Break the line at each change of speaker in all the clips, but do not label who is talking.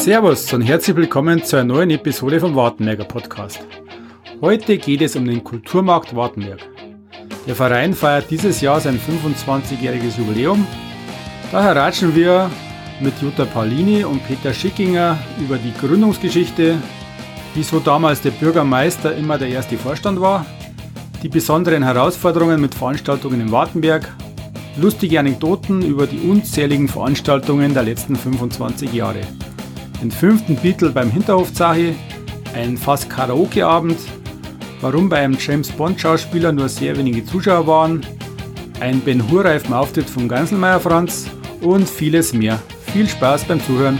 Servus und herzlich willkommen zu einer neuen Episode vom Wartenberger Podcast. Heute geht es um den Kulturmarkt Wartenberg. Der Verein feiert dieses Jahr sein 25-jähriges Jubiläum. Daher ratschen wir mit Jutta Paulini und Peter Schickinger über die Gründungsgeschichte, wieso damals der Bürgermeister immer der erste Vorstand war, die besonderen Herausforderungen mit Veranstaltungen in Wartenberg, lustige Anekdoten über die unzähligen Veranstaltungen der letzten 25 Jahre den fünften Beatle beim Hinterhofzachi, ein fast Karaoke-Abend, warum bei einem James Bond-Schauspieler nur sehr wenige Zuschauer waren, ein Ben Hur-reifen Auftritt von Ganselmeier Franz und vieles mehr. Viel Spaß beim Zuhören!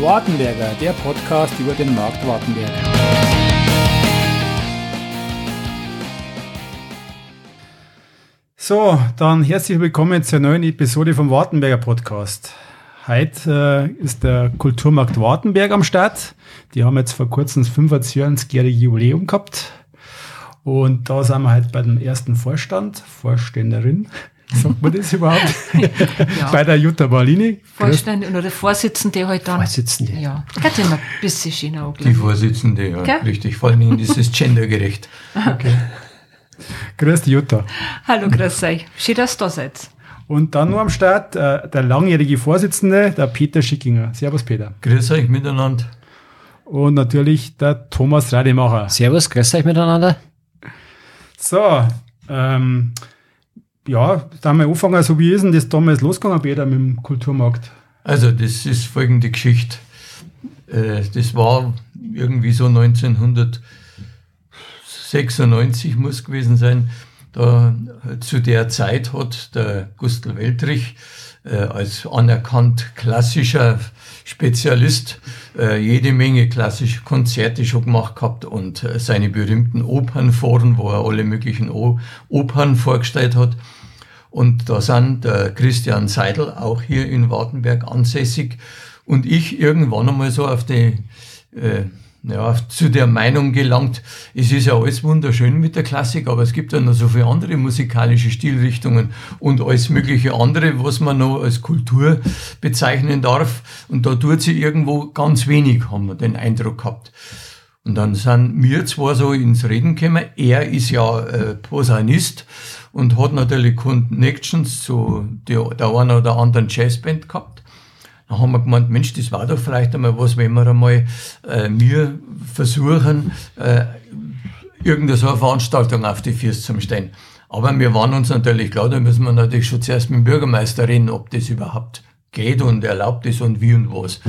Wartenberger, der Podcast über den Markt Wartenberg. So, dann herzlich willkommen zur neuen Episode vom Wartenberger Podcast. Heute äh, ist der Kulturmarkt Wartenberg am Start. Die haben jetzt vor kurzem das 25-jährige Jubiläum gehabt. Und da sind wir heute bei dem ersten Vorstand, Vorständerin, sagt man das überhaupt? ja. Bei der Jutta Barlini.
Vorstand oder der Vorsitzende halt dann.
Vorsitzende.
Ja, geht immer ein bisschen schöner
Die Vorsitzende, ja, Gell? richtig. Vor allem ist es gendergerecht.
Okay. Grüß dich, Jutta.
Hallo, grüß euch. Schön, dass ihr da seid.
Und dann nur am Start äh, der langjährige Vorsitzende, der Peter Schickinger. Servus, Peter.
Grüß euch miteinander.
Und natürlich der Thomas Rademacher.
Servus, grüß euch miteinander.
So, ähm, ja, da haben wir anfangen, so wie ist denn das damals losgegangen, Peter, mit dem Kulturmarkt?
Also, das ist folgende Geschichte. Äh, das war irgendwie so 1900. 96 muss gewesen sein. Da, zu der Zeit hat der Gustl Weltrich äh, als anerkannt klassischer Spezialist äh, jede Menge klassische Konzerte schon gemacht gehabt und äh, seine berühmten Opernforen, wo er alle möglichen o Opern vorgestellt hat. Und da sind der Christian Seidel auch hier in Wartenberg ansässig und ich irgendwann einmal so auf die äh, ja, zu der Meinung gelangt, es ist ja alles wunderschön mit der Klassik, aber es gibt ja noch so viele andere musikalische Stilrichtungen und alles mögliche andere, was man noch als Kultur bezeichnen darf. Und da tut sie irgendwo ganz wenig, haben wir den Eindruck gehabt. Und dann sind wir zwar so ins Reden gekommen, er ist ja äh, Posaunist und hat natürlich Connections zu der, der einen oder anderen Jazzband gehabt. Dann haben wir gemeint, Mensch, das war doch vielleicht einmal was, wenn wir einmal äh, wir versuchen, äh, irgendeine so eine Veranstaltung auf die Füße zu stellen. Aber wir waren uns natürlich klar, da müssen wir natürlich schon zuerst mit dem Bürgermeister reden, ob das überhaupt geht und erlaubt ist und wie und was.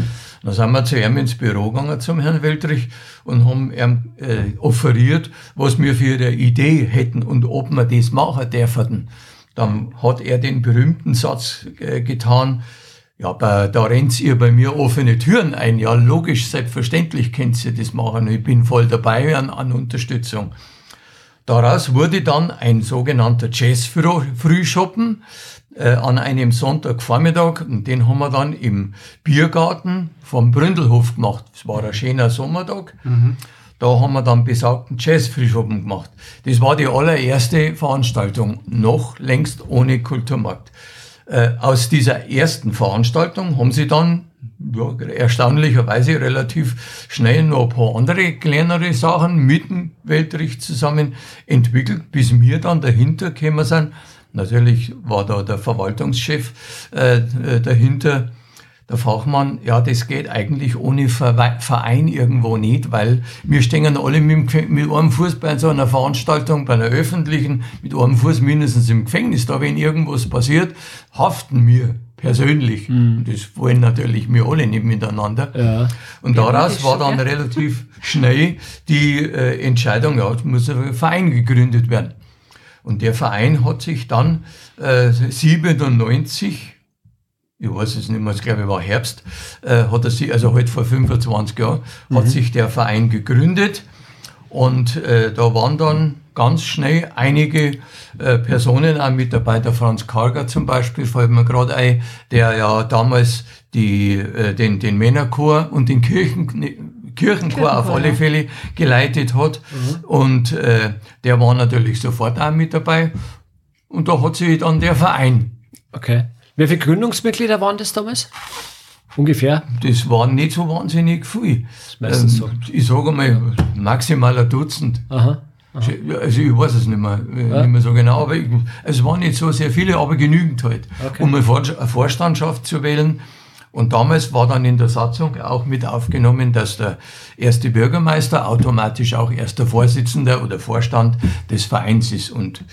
Dann sind wir zu ihm ins Büro gegangen, zum Herrn Weltrich, und haben ihm äh, offeriert, was wir für eine Idee hätten und ob wir das machen dürfen. Dann hat er den berühmten Satz äh, getan, ja, bei, da rennt ihr bei mir offene Türen ein. Ja, logisch, selbstverständlich könnt ihr das machen. Ich bin voll dabei an, an Unterstützung. Daraus wurde dann ein sogenannter Jazz-Frühschoppen äh, an einem Sonntagvormittag. Und den haben wir dann im Biergarten vom Bründelhof gemacht. Es war ein schöner Sommertag. Mhm. Da haben wir dann besagten Jazz-Frühschoppen gemacht. Das war die allererste Veranstaltung, noch längst ohne Kulturmarkt. Äh, aus dieser ersten Veranstaltung haben sie dann ja, erstaunlicherweise relativ schnell noch ein paar andere kleinere Sachen mit dem Weltricht zusammen entwickelt, bis wir dann dahinter gekommen sind. Natürlich war da der Verwaltungschef äh, äh dahinter, der Fachmann, ja, das geht eigentlich ohne Verein irgendwo nicht, weil wir stehen alle mit, einem Fuß bei so einer Veranstaltung, bei einer öffentlichen, mit einem Fuß mindestens im Gefängnis. Da, wenn irgendwas passiert, haften wir persönlich. Mhm. Das wollen natürlich wir alle nicht miteinander. Ja. Und daraus war dann relativ schnell die äh, Entscheidung, ja, es muss ein Verein gegründet werden. Und der Verein hat sich dann äh, 97 ich weiß es nicht mehr, ich glaube, war Herbst, äh, hat er sich, also heute halt vor 25 Jahren, mhm. hat sich der Verein gegründet und äh, da waren dann ganz schnell einige äh, Personen auch mit dabei, der Franz Karger zum Beispiel, fällt mir gerade ein, der ja damals die, äh, den, den Männerchor und den Kirchen, Kirchenchor, Kirchenchor auf alle Fälle geleitet hat. Mhm. Und äh, der war natürlich sofort auch mit dabei. Und da hat sich dann der Verein,
Okay. Wie viele Gründungsmitglieder waren das damals? Ungefähr?
das waren nicht so wahnsinnig viel.
ist meistens so.
Ich sage mal, maximal ein Dutzend.
Aha.
Also ich weiß es nicht mehr, äh,
Ja.
nicht mehr so genau, aber ich, es waren nicht so sehr viele, aber genügend halt,
Okay.
um eine Vorstandschaft zu wählen. Und damals war dann in der Satzung auch mit aufgenommen, dass der erste Bürgermeister automatisch auch erster Vorsitzender oder Vorstand des Vereins ist. Und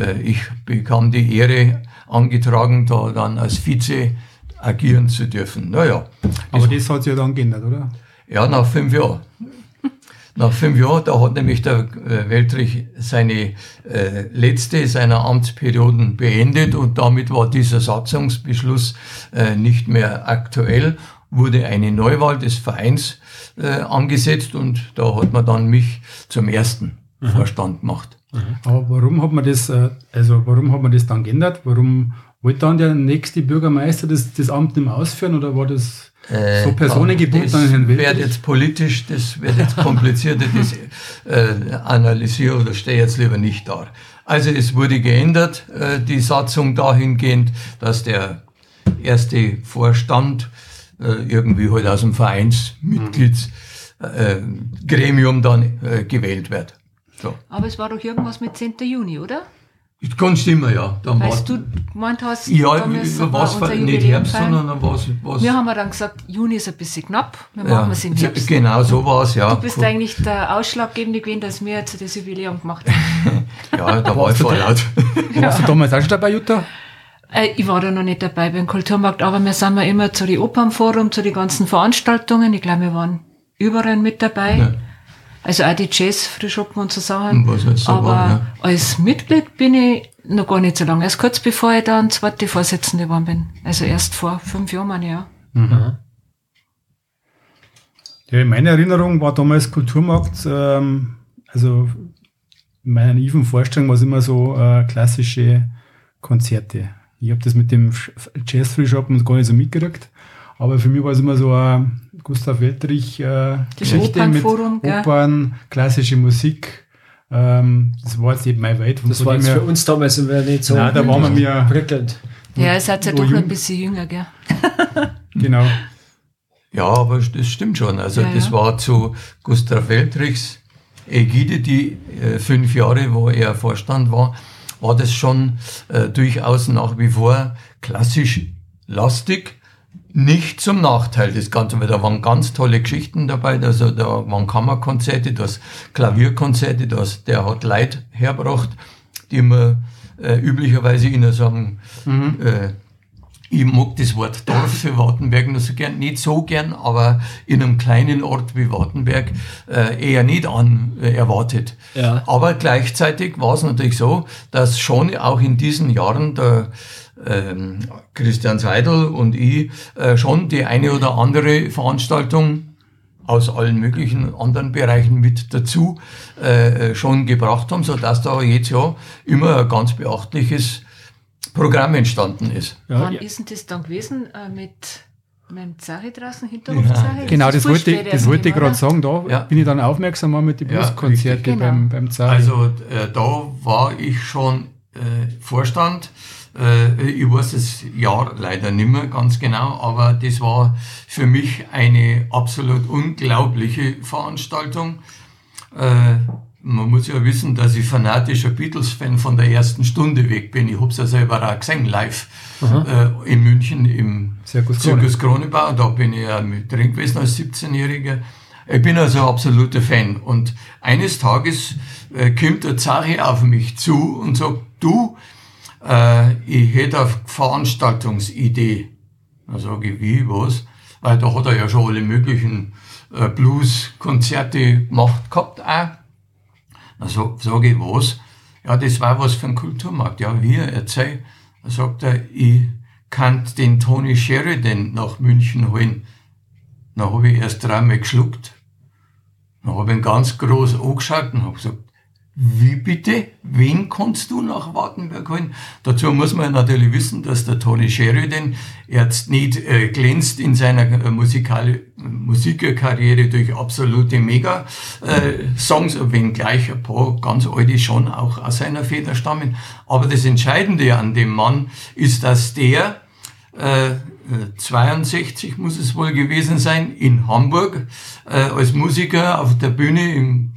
äh, ich bekam die Ehre angetragen, da dann als Vize agieren zu dürfen. Naja,
Aber das hat sich ja dann geändert, oder?
ja, nach fünf Jahren. Nach fünf Jahren, da hat nämlich der äh, Weltrich seine äh, letzte seiner Amtsperioden beendet und damit war dieser Satzungsbeschluss äh, nicht mehr aktuell, wurde eine Neuwahl des Vereins äh, angesetzt und da hat man dann mich zum ersten Vorstand gemacht.
Aber warum hat man das, äh, also warum hat man das dann geändert? Warum wollte dann der nächste Bürgermeister das, das Amt nicht mehr ausführen oder war das so personengebunden
das
an Herrn
wird jetzt politisch, das wird jetzt komplizierter, das äh, analysiere oder stehe jetzt lieber nicht da. Also es wurde geändert, äh, die Satzung dahingehend, dass der erste Vorstand äh, irgendwie halt aus dem Vereinsmitgliedsgremium äh, Gremium dann äh, gewählt wird. So.
Aber es war doch irgendwas mit 10. Juni, oder?
Das kann stimmen, ja. Dann
Weißt
war,
du gemeint hast,
ja,
da müssen wir
was
unser
nicht Herbst,
feiern.
sondern dann was, was
Wir haben ja dann gesagt, Juni ist ein bisschen knapp, wir
ja,
machen es im Herbst.
Genau, so war es, ja.
Du bist eigentlich der Ausschlaggebende gewesen, dass wir jetzt das Jubiläum gemacht haben.
Ja, da war ich voll laut.
Warst du damals auch schon dabei, Jutta?
Äh, ich war da noch nicht dabei beim Kulturmarkt, aber wir sind ja immer zu den Opernforum, zu den ganzen Veranstaltungen. Ich glaube, wir waren überall mit dabei.
Ja.
Also auch die Jazzfrühschoppen und so Sachen.
Was halt so
aber
war, ja.
als Mitglied bin ich noch gar nicht so lange. Erst kurz bevor ich dann zweite Vorsitzende geworden bin. Also erst vor fünf Jahren, meine ich, ja.
Ja, in meiner Erinnerung war damals Kulturmarkt, ähm, also in meiner naiven Vorstellung war es immer so äh, klassische Konzerte. Ich habe das mit dem Jazz Free Shoppen gar nicht so mitgekriegt, aber für mich war es immer so ein Gustav Weltrich äh, Geschichte mit
gell?
Opern, klassische Musik. Ähm, das war jetzt eben mein Welt.
Das war jetzt für uns damals immer nicht so
Nein, da waren wir mir,
prickelnd.
Ja, ihr seid ja doch noch
jung-
ein bisschen jünger, gell?
genau.
Ja, aber das stimmt schon. Also
Ja,
das
ja.
war zu Gustav Weltrichs Ägide, die äh, fünf Jahre, wo er Vorstand war, war das schon äh, durchaus nach wie vor klassisch lastig. Nicht zum Nachteil des Ganzen, weil da waren ganz tolle Geschichten dabei. Also da waren Kammerkonzerte, das Klavierkonzerte, das, der hat Leid hergebracht, die man äh, üblicherweise in so einem äh, ich mag das Wort Dorf für Wartenberg nur so gern, nicht so gern, aber in einem kleinen Ort wie Wartenberg äh, eher nicht an äh, erwartet.
Ja.
Aber gleichzeitig war es natürlich so, dass schon auch in diesen Jahren der ähm, Christian Seidel und ich äh, schon die eine oder andere Veranstaltung aus allen möglichen anderen Bereichen mit dazu äh, schon gebracht haben, so dass da jetzt ja immer ein ganz beachtliches Programm entstanden ist.
Ja,
Wann
ja.
ist denn das dann gewesen äh, mit meinem Zache draußen, Hinterhofzache?
Genau, das
ist
wollte, ich- das wollte ich gerade sagen. Da
Ja.
bin ich dann aufmerksam mit den
Ja,
Blueskonzerte
richtig.
beim,
Genau.
beim Zari.
Also äh, da war ich schon äh, Vorstand. Äh, ich weiß das Jahr leider nicht mehr ganz genau, aber das war für mich eine absolut unglaubliche Veranstaltung. Äh, man muss ja wissen, dass ich fanatischer Beatles-Fan von der ersten Stunde weg bin. Ich habe es ja selber auch gesehen, live äh, in München im
Zirkus Krone.
Zirkus Kronebau. Da bin ich ja mit drin gewesen als 17-Jähriger. Ich bin also ein absoluter Fan. Und eines Tages äh, kommt der Zari auf mich zu und sagt, du, äh, ich hätte eine Veranstaltungsidee. Dann sage ich, wie, was? Weil da hat er ja schon alle möglichen äh, Blues-Konzerte gemacht gehabt auch. Dann so, sage ich, was? Ja, das war was für ein Kulturmarkt. Ja, wie, erzähl. Dann sagt er, ich kann den Tony Sheridan nach München holen. Dann habe ich erst dreimal geschluckt. Dann habe ich ihn ganz groß angeschaut und habe gesagt, wie bitte? Wen kannst du nach Wartenberg holen? Dazu muss man natürlich wissen, dass der Tony Sheridan jetzt nicht äh, glänzt in seiner äh, Musikal Musikerkarriere durch absolute Mega-Songs, äh, wenngleich ein paar ganz alte schon auch aus seiner Feder stammen. Aber das Entscheidende an dem Mann ist, dass der äh, 62 muss es wohl gewesen sein, in Hamburg äh, als Musiker auf der Bühne im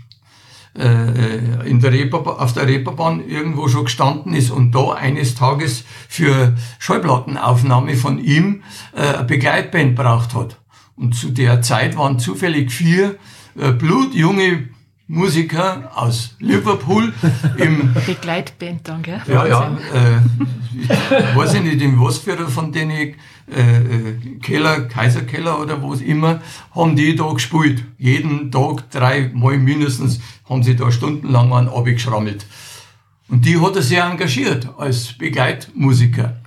in der Reeperbahn, auf der Reeperbahn irgendwo schon gestanden ist und da eines Tages für Schallplattenaufnahme von ihm äh, eine Begleitband braucht hat. Und zu der Zeit waren zufällig vier äh, blutjunge Musiker aus Liverpool im
Begleitband dann, gell?
Ja, ja. Äh, ich weiß ich nicht, in was für von denen äh, äh, Keller, Kaiserkeller oder was immer, haben die da gespielt. Jeden Tag drei Mal mindestens haben sie da stundenlang an geschrammelt. Und die hat er sehr engagiert als Begleitmusiker.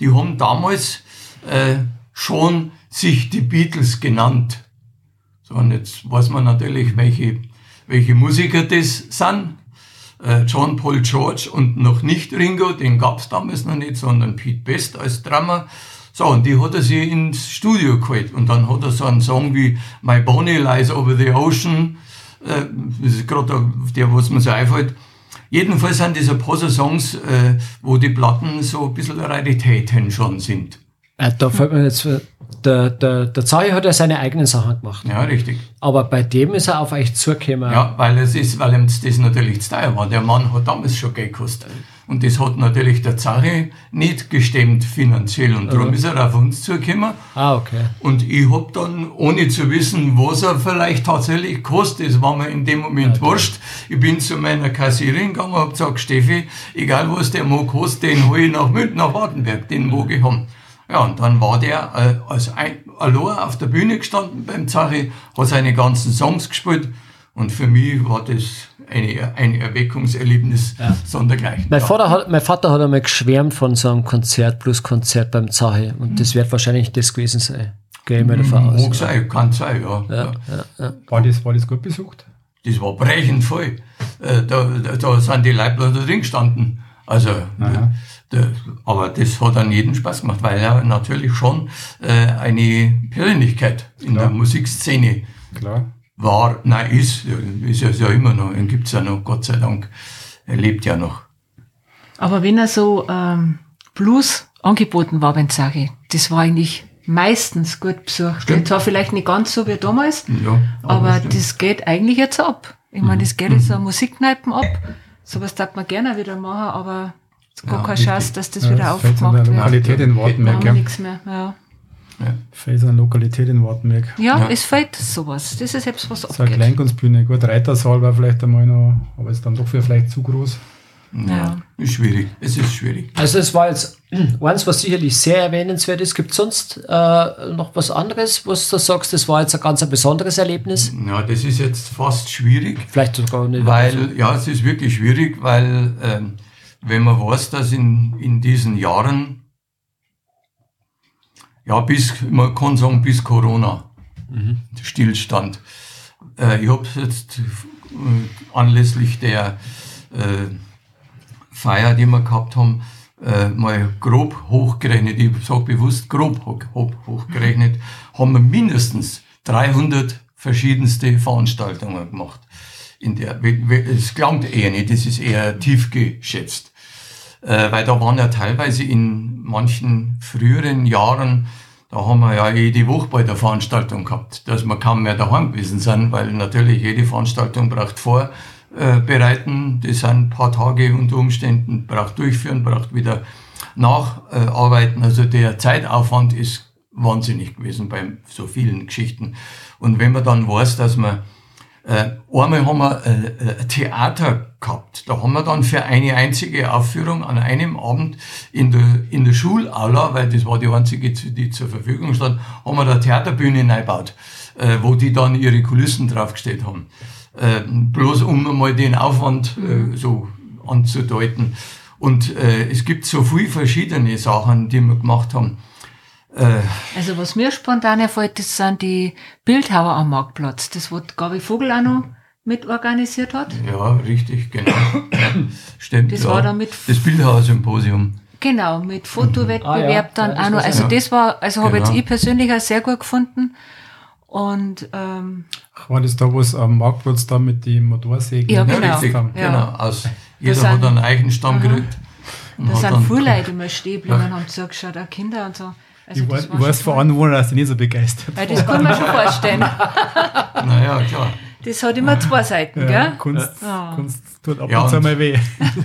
Die haben damals äh, schon sich die Beatles genannt. So, und jetzt weiß man natürlich, welche welche Musiker das sind. Äh, John Paul George und noch nicht Ringo, den gab's damals noch nicht, sondern Pete Best als Drummer. So, und die hat er sich ins Studio geholt. Und dann hat er so einen Song wie My Bonnie Lies Over the Ocean. Äh, das ist gerade der, was mir so einfällt. Jedenfalls sind diese paar Songs, äh, wo die Platten so ein bisschen Raritäten schon sind.
Äh, da fällt mir jetzt der, der, der Zahi hat ja seine eigenen Sachen gemacht.
Ja, richtig.
Aber bei dem ist er auf euch zugekommen.
Ja, weil es ist, weil ihm das natürlich zu teuer war. Der Mann hat damals schon Geld gekostet. Und das hat natürlich der Zahi nicht gestemmt finanziell. Und darum ist er auf uns zugekommen.
Ah, okay.
Und ich hab dann, ohne zu wissen, was er vielleicht tatsächlich kostet, das war mir in dem Moment ja, wurscht. Ich bin zu meiner Kassierin gegangen und hab gesagt, Steffi, egal was der mal kostet, den hol ich nach München, nach Wartenberg, den mag ich haben. Ja, und dann war der äh, als ein, allein auf der Bühne gestanden beim Zachi, hat seine ganzen Songs gespielt und für mich war das eine, ein Erweckungserlebnis ja. sondergleichen.
Mein, Vater hat, mein Vater hat einmal geschwärmt von so einem Konzert plus Konzert beim Zachi und mhm. das wird wahrscheinlich das gewesen sein. Gehe ich mir davon aus.
Mag sein, kann sein, ja. Ja,
ja. War, das, war das gut besucht?
Das war brechend voll. Äh, da, da, da sind die Leibler da drin gestanden. Also, aber das hat an jeden Spaß gemacht, weil er natürlich schon äh, eine Persönlichkeit in Klar. der Musikszene Klar. War, nein, ist, ist er ja immer noch, ihn gibt's ja noch, Gott sei Dank. Er lebt ja noch.
Aber wenn er so ähm, Blues angeboten war beim Zagi, das war eigentlich meistens gut besucht. Stimmt. Zwar vielleicht nicht ganz so wie damals, ja, aber, aber das geht eigentlich jetzt ab. Ich meine, das geht jetzt mhm. an Musikkneipen ab. Sowas darf man gerne wieder machen, aber es gar ja, keine Chance, dass das ja, wieder das aufgemacht wird.
Lokalität in Wartenberg,
ja. nichts mehr. Ja.
Ja. Fehlt an Lokalität in Wartenberg.
Ja, ja, es fehlt sowas. Das ist selbst was
abgeht. So eine Kleinkunstbühne. Gut, Reitersaal war vielleicht einmal noch, aber ist dann doch für vielleicht zu groß.
Ja, ist schwierig. Es ist schwierig.
Also es war jetzt eins, was sicherlich sehr erwähnenswert ist. Gibt es sonst äh, noch was anderes, was du sagst, das war jetzt ein ganz ein besonderes Erlebnis?
Ja, das ist jetzt fast schwierig.
Vielleicht sogar nicht.
Weil, ja, es ist wirklich schwierig, weil ähm, wenn man weiß, dass in, in diesen Jahren, ja, bis, man kann sagen, bis Corona, mhm. Stillstand. Äh, ich habe jetzt äh, anlässlich der äh, Feier, die wir gehabt haben, äh, mal grob hochgerechnet, ich sage bewusst grob hoch, hoch, hochgerechnet, haben wir mindestens 300 verschiedenste Veranstaltungen gemacht. In der, es klingt eher nicht, das ist eher tief geschätzt. Äh, weil da waren ja teilweise in manchen früheren Jahren, da haben wir ja jede Woche bei der Veranstaltung gehabt, dass wir kaum mehr daheim gewesen sind, weil natürlich jede Veranstaltung braucht vor, äh. Das sind ein paar Tage unter Umständen, braucht durchführen, braucht wieder nacharbeiten. Also der Zeitaufwand ist wahnsinnig gewesen bei so vielen Geschichten. Und wenn man dann weiß, dass man äh, einmal haben wir äh, ein Theater gehabt. Da haben wir dann für eine einzige Aufführung an einem Abend in der, in der Schulaula, weil das war die einzige, die zur Verfügung stand, haben wir da Theaterbühne eingebaut, äh, wo die dann ihre Kulissen draufgestellt haben. Äh, bloß um mal den Aufwand äh, so anzudeuten. Und äh, es gibt so viele verschiedene Sachen, die wir gemacht haben.
Äh, also was mir spontan erfällt, das sind die Bildhauer am Marktplatz. Das wird Gabi Vogel auch noch mitorganisiert hat.
Ja, richtig, genau. Stimmt.
Das
ja.
war dann mit
das Bildhauersymposium.
Genau, mit Fotowettbewerb
Ah, ja.
dann
Ja,
auch noch. Also das war, also habe
Genau.
jetzt ich persönlich auch sehr gut gefunden. Und ähm,
Ach, war das da, wo es am Marktplatz da mit den Motorsägen
Ja,
Ja,
genau.
richtig.
haben?
Ja.
Genau. Aus, jeder
sind-
hat einen Eichenstamm gekriegt. und
da sind viele Leute immer stehen geblieben und haben zugeschaut, auch Kinder und so. Also
Ich,
das
weiß,
war
ich weiß
schon
von
toll.
Anwohnern, dass die nicht so begeistert
Weil das kann man schon vorstellen.
Naja, klar.
Das hat immer zwei Seiten,
Ja,
gell?
Kunst,
Ja.
Kunst tut ab
Ja,
und zu mal weh.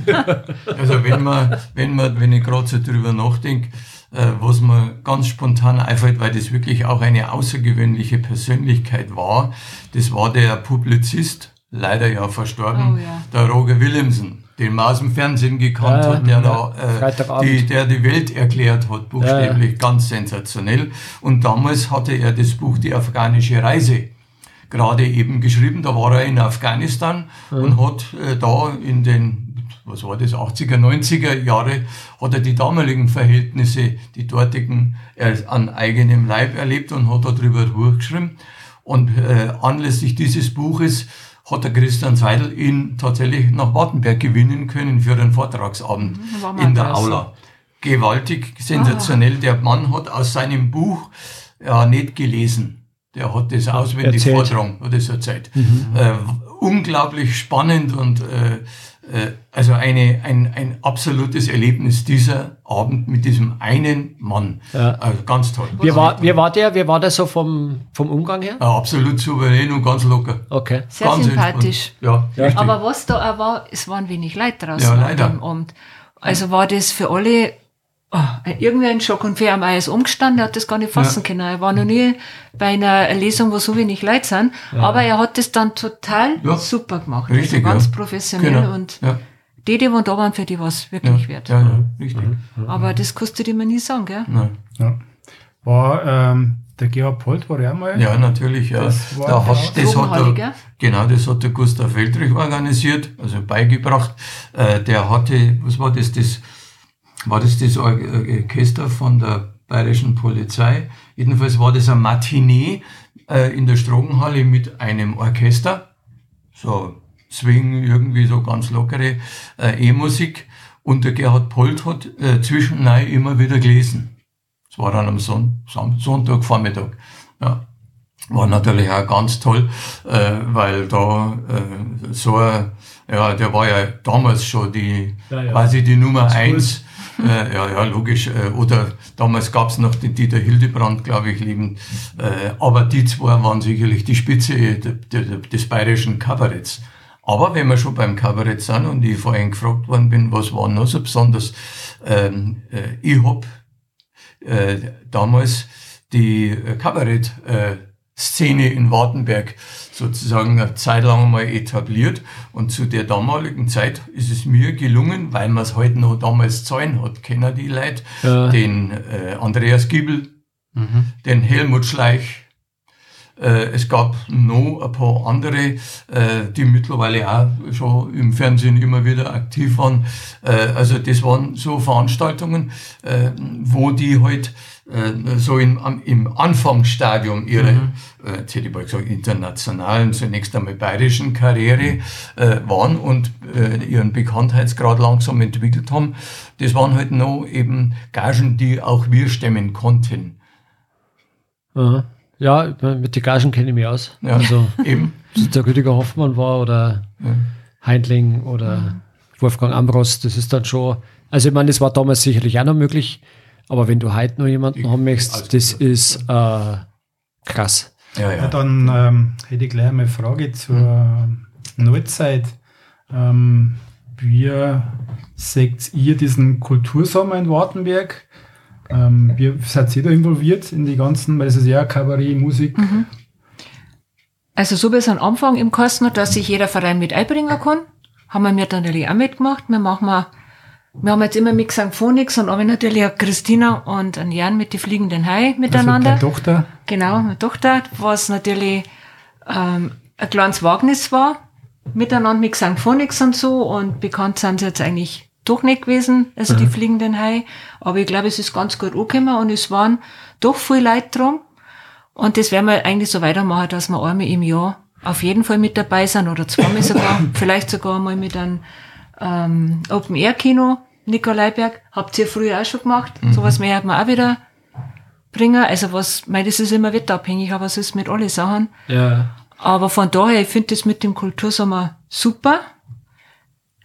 Also wenn man, wenn man, wenn ich gerade so drüber nachdenke, äh, was mir ganz spontan einfällt, weil das wirklich auch eine außergewöhnliche Persönlichkeit war, das war der Publizist, leider ja verstorben,
Oh ja.
der Roger Willemsen, den man aus dem Fernsehen gekannt
Ja,
hat, der
ja.
da äh, die, der die Welt erklärt hat, buchstäblich, ganz sensationell. Und damals hatte er das Buch Die afghanische Reise gerade eben geschrieben. Da war er in Afghanistan und hat äh, da in den, was war das, 80er, 90er Jahre, hat er die damaligen Verhältnisse, die dortigen, äh, an eigenem Leib erlebt und hat darüber ein Buch geschrieben. Und äh, anlässlich dieses Buches hat der Christian Seidel ihn tatsächlich nach Wartenberg gewinnen können für einen Vortragsabend
mal
in der
das.
Aula. Gewaltig, sensationell. Der Mann hat aus seinem Buch ja nicht gelesen. Der hat das auswendig vortragen, hat das erzählt. Äh, unglaublich spannend und äh, äh, also eine, ein, ein absolutes Erlebnis dieser Abend mit diesem einen Mann.
Ja.
Also ganz toll.
Wie war, wie war der, wie war der so vom, vom Umgang her?
Äh, absolut souverän und ganz locker.
Okay.
Sehr
ganz
sympathisch.
Ja, richtig.
Aber was da auch war, es waren wenig Leute draußen
Ja,
an
leider.
dem Abend. Also war das für alle oh, irgendwie ein Schock. Und für ihn ist umgestanden, er hat das gar nicht fassen können. Er war noch nie bei einer Lesung, wo so wenig Leute sind. Aber er hat das dann total
Ja.
super gemacht.
Richtig,
also ganz
ja.
professionell
Genau.
und
ja,
die, die da waren, für die war es
ja,
wirklich wert.
ja, ja, richtig.
Aber das kostet immer nie sagen, gell?
Nein.
Ja. War ähm, der Gerhard Polt, war auch mal?
Ja, natürlich, ja.
Das war
da
der
hat, das hat der, genau, das hat der Gustav Weltrich organisiert, also beigebracht. Äh, der hatte, was war das, das, war das das äh, Orchester von der bayerischen Polizei? Jedenfalls war das ein Matinee äh, in der Strogenhalle mit einem Orchester, so Swing, irgendwie so ganz lockere äh, E-Musik. Und der Gerhard Polt hat äh, zwischendurch immer wieder gelesen. Das war dann am Son Son Sonntagvormittag. Ja. War natürlich auch ganz toll, äh, weil da äh, so ein, ja, der war ja damals schon die,
Ja, ja.
quasi die Nummer eins. Äh, ja, ja, logisch. Äh, oder damals gab's noch den Dieter Hildebrand, glaube ich, liebend. Äh, aber die zwei waren sicherlich die Spitze de, de, des bayerischen Kabaretts. Aber wenn wir schon beim Kabarett sind und ich vorhin gefragt worden bin, was war noch so besonders, ähm, äh, ich hab äh, damals die äh, Kabarett-Szene in Wartenberg sozusagen eine Zeit lang mal etabliert. Und zu der damaligen Zeit ist es mir gelungen, weil man es halt noch damals zahlen hat, kennen die Leute,
Ja.
den äh, Andreas Giebel, den Helmut Schleich, äh, es gab noch ein paar andere, äh, die mittlerweile auch schon im Fernsehen immer wieder aktiv waren. Äh, also das waren so Veranstaltungen, wo die halt so im, im Anfangsstadium ihrer, äh, jetzt hätte ich mal gesagt, internationalen, zunächst einmal bayerischen Karriere äh, waren und äh, ihren Bekanntheitsgrad langsam entwickelt haben. Das waren halt noch eben Gagen, die auch wir stemmen konnten.
Ja, mit den Gagen kenne ich mich aus.
Ja,
Also,
eben.
der Rüdiger Hoffmann war oder Heindling oder Wolfgang Ambros, das ist dann schon, also ich meine, das war damals sicherlich auch noch möglich, aber wenn du heute noch jemanden haben möchtest, das ist äh, krass.
Ja,
Ja,
ja.
dann ähm, hätte ich gleich mal eine Frage zur Neuzeit. Ähm, wie seht ihr diesen Kultursommer in Wartenberg? Ähm, wie seid ihr da involviert in die ganzen, weil es ist ja Kabarett, Musik.
Also so wie es am Anfang im Kosten hat, dass sich jeder Verein mit einbringen kann, haben wir mir dann natürlich auch mitgemacht. Wir machen mal, wir haben jetzt immer mit St. Phonix und aber natürlich auch Christina und ein Jan mit die fliegenden Hai miteinander.
Also Tochter.
Genau, meine Tochter, was natürlich ähm, ein kleines Wagnis war, miteinander mit St. Phonix und so, und bekannt sind sie jetzt eigentlich doch nicht gewesen, also die fliegenden Hai. Aber ich glaube, es ist ganz gut angekommen und es waren doch viele Leute drum. Und das werden wir eigentlich so weitermachen, dass wir einmal im Jahr auf jeden Fall mit dabei sein oder zweimal sogar, vielleicht sogar mal mit einem ähm, Open-Air-Kino, Nikolaiberg. Habt ihr früher auch schon gemacht. Mhm. Sowas mehr hat man auch wieder bringen. Also was, mein, das ist immer wetterabhängig, aber es ist mit alle Sachen.
Ja.
Aber von daher, ich finde das mit dem Kultursommer super.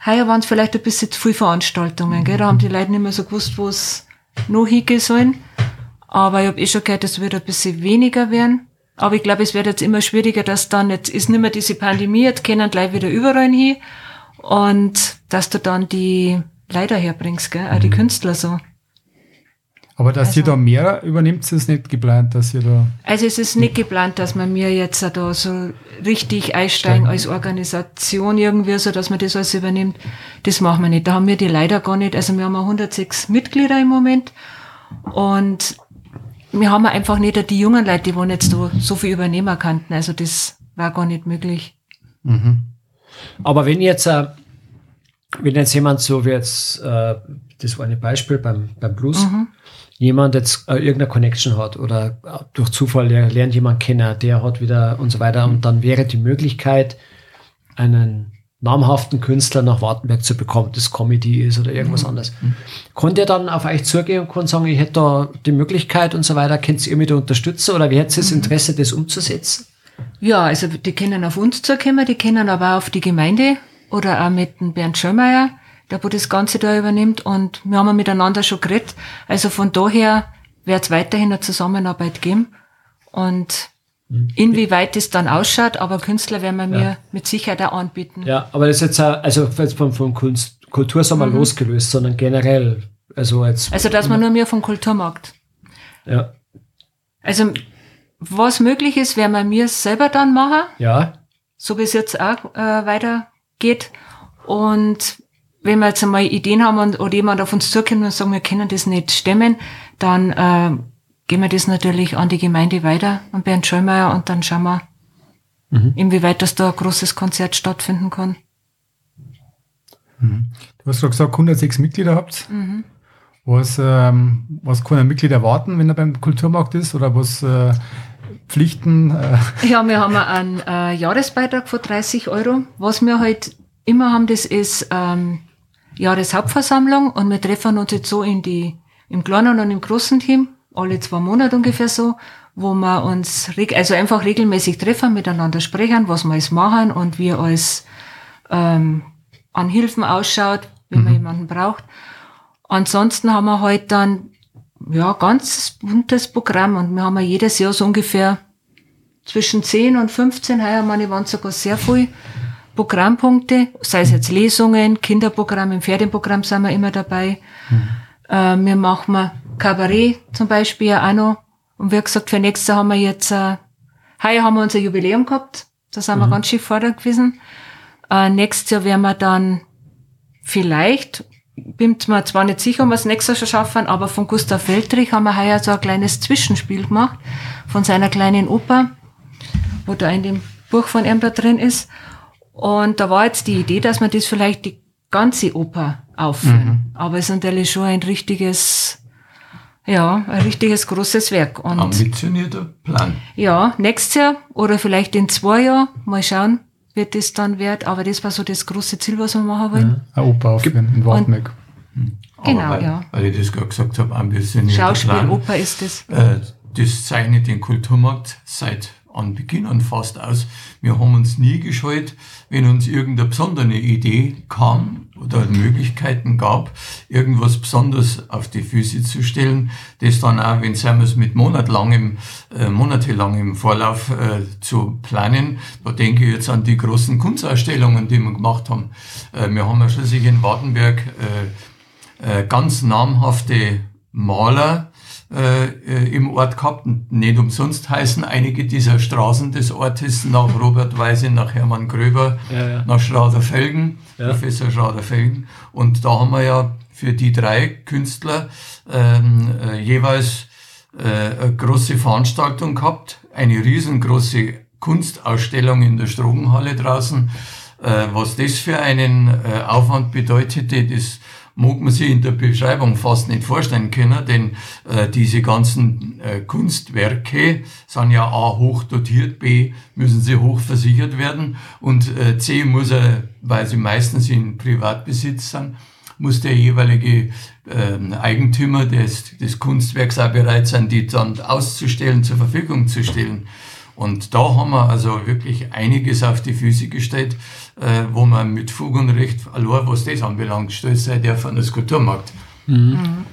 Heuer waren es vielleicht ein bisschen zu viele Veranstaltungen, mhm. gell? Da haben die Leute nicht mehr so gewusst, wo es noch hingehen sollen. Aber ich habe eh schon gehört, es wird ein bisschen weniger werden. Aber ich glaube, es wird jetzt immer schwieriger, dass dann jetzt ist nicht mehr diese Pandemie, jetzt können gleich wieder überall hin. Und dass du dann die Leider herbringst, gell? Auch die mhm. Künstler so.
Aber dass also, ihr da mehr übernimmt, ist es nicht geplant, dass ihr da.
Also es ist nicht geplant, dass wir mir jetzt da so richtig einsteigen als Organisation irgendwie, so dass man das alles übernimmt. Das machen wir nicht. Da haben wir die leider gar nicht. Also wir haben 106 Mitglieder im Moment und wir haben einfach nicht die jungen Leute, die wollen jetzt so, so viel übernehmen könnten. Also das war gar nicht möglich.
Mhm. Aber wenn jetzt, äh, wenn jetzt jemand so wie jetzt, äh, das war ein Beispiel beim, beim Blues, mhm jemand jetzt äh, irgendeine Connection hat oder äh, durch Zufall lernt jemand kennen, der hat wieder und so weiter. Und dann wäre die Möglichkeit, einen namhaften Künstler nach Wartenberg zu bekommen, das Comedy ist oder irgendwas mhm. anderes. Konnte er dann auf euch zugehen und sagen, ich hätte da die Möglichkeit und so weiter, könnt ihr mich da unterstützen oder wie hätte das mhm. Interesse, das umzusetzen?
Ja, also die können auf uns zukommen, die können aber auch auf die Gemeinde oder auch mit dem Bernd Schöllmeier der wo das Ganze da übernimmt und wir haben miteinander schon geredet. Also von daher wird es weiterhin eine Zusammenarbeit geben und mhm. inwieweit das dann ausschaut, aber Künstler werden wir ja. mir mit Sicherheit auch anbieten.
Ja, aber das ist jetzt auch, also jetzt vom, vom Kunst, Kultursommer mhm. losgelöst, sondern generell. Also, jetzt
also dass man nur mehr vom Kulturmarkt.
Ja.
Also was möglich ist, werden wir mir selber dann machen.
Ja.
So wie es jetzt auch äh, weitergeht. Und wenn wir jetzt einmal Ideen haben und, oder jemand auf uns zukommt und sagen, wir können das nicht stemmen, dann äh, gehen wir das natürlich an die Gemeinde weiter, an Bernd Schöllmeier und dann schauen wir, mhm. inwieweit das da ein großes Konzert stattfinden kann.
Mhm. Du hast gesagt, 106 Mitglieder habt. Mhm. Was, ähm, was kann ein Mitglied erwarten, wenn er beim Kulturmarkt ist? Oder was äh, Pflichten? Äh?
Ja, wir haben einen äh, Jahresbeitrag von 30 Euro. Was wir halt immer haben, das ist ähm, Jahreshauptversammlung und wir treffen uns jetzt so in die, im kleinen und im großen Team, alle zwei Monate ungefähr so, wo wir uns, also einfach regelmäßig treffen, miteinander sprechen, was wir alles machen und wie alles ähm, an Hilfen ausschaut, wenn mhm. man jemanden braucht. Ansonsten haben wir heute halt dann, ja, ganz buntes Programm und wir haben ja jedes Jahr so ungefähr zwischen 10 und 15, heuer meine waren sogar sehr viel, Programmpunkte, sei es jetzt Lesungen, Kinderprogramm, im Ferienprogramm sind wir immer dabei. Mhm. Äh, wir machen Kabarett zum Beispiel auch noch. Und wie gesagt, für nächstes Jahr haben wir jetzt, äh, heuer haben wir unser Jubiläum gehabt. Da sind mhm. wir ganz schön vorder gewesen. Äh, nächstes Jahr werden wir dann vielleicht, bin mir zwar nicht sicher, ob wir es nächstes Jahr schon schaffen, aber von Gustav Weltrich haben wir heuer so ein kleines Zwischenspiel gemacht von seiner kleinen Oper, wo da in dem Buch von ihm da drin ist. Und da war jetzt die Idee, dass man das vielleicht die ganze Oper aufführen. Mhm. Aber es ist natürlich schon ein richtiges, ja, ein richtiges großes Werk.
Und Ambitionierter Plan.
Ja, nächstes Jahr oder vielleicht in zwei Jahren, mal schauen, wird das dann wert. Aber das war so das große Ziel, was wir machen wollen.
Ja, eine Oper aufführen in Wartmeck.
Genau,
weil,
ja.
Weil ich das gerade gesagt habe, ambitionierter
Schauspiel, Plan. Oper ist das.
Äh, das zeichnet den Kulturmarkt seit an Beginn an fast aus. Wir haben uns nie gescheut, wenn uns irgendeine besondere Idee kam oder Möglichkeiten gab, irgendwas besonders auf die Füße zu stellen, das dann auch, wenn es mit monatelangem, äh, monatelangem Vorlauf äh, zu planen, da denke ich jetzt an die großen Kunstausstellungen, die wir gemacht haben. Äh, wir haben ja schließlich in Wartenberg äh, äh, ganz namhafte Maler, äh, äh, im Ort gehabt. nicht umsonst heißen einige dieser Straßen des Ortes nach Robert Weise, nach Hermann Gröber, ja, ja. nach Schrader-Felgen, ja. Professor Schrader-Felgen. Und da haben wir ja für die drei Künstler ähm, äh, jeweils äh, eine große Veranstaltung gehabt, eine riesengroße Kunstausstellung in der Strogenhalle draußen, Äh, was das für einen äh, Aufwand bedeutete, das mag man sich in der Beschreibung fast nicht vorstellen können, denn äh, diese ganzen äh, Kunstwerke sind ja A hoch dotiert, B müssen sie hoch versichert werden und äh, C muss er, weil sie meistens in Privatbesitz sind, muss der jeweilige äh, Eigentümer des, des Kunstwerks auch bereit sein, die dann auszustellen, zur Verfügung zu stellen. Und da haben wir also wirklich einiges auf die Füße gestellt, äh, wo man mit Fug und Recht, allein was das anbelangt, stolz sein darf an das Kulturmarkt. Mhm.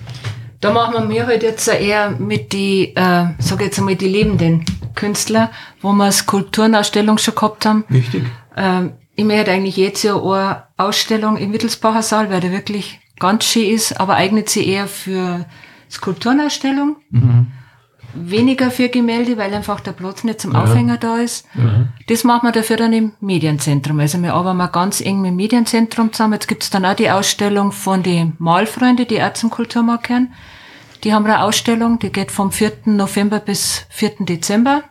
Da machen wir mir halt jetzt eher mit die, äh, sag jetzt einmal, die lebenden Künstler, wo wir Skulpturenausstellung schon gehabt haben.
Richtig.
Ähm, ich möchte eigentlich jetzt ja eine Ausstellung im Wittelsbacher Saal, weil der wirklich ganz schön ist, aber eignet sich eher für Skulpturenausstellung. Mhm weniger für Gemälde, weil einfach der Platz nicht zum ja. Aufhänger da ist. Ja. Das machen wir dafür dann im Medienzentrum. Also wir arbeiten mal ganz eng mit dem Medienzentrum zusammen. Jetzt gibt's dann auch die Ausstellung von den Malfreunde, die auch zum Kulturmarkt gehören. Die haben eine Ausstellung, die geht vom 4. November bis 4. Dezember.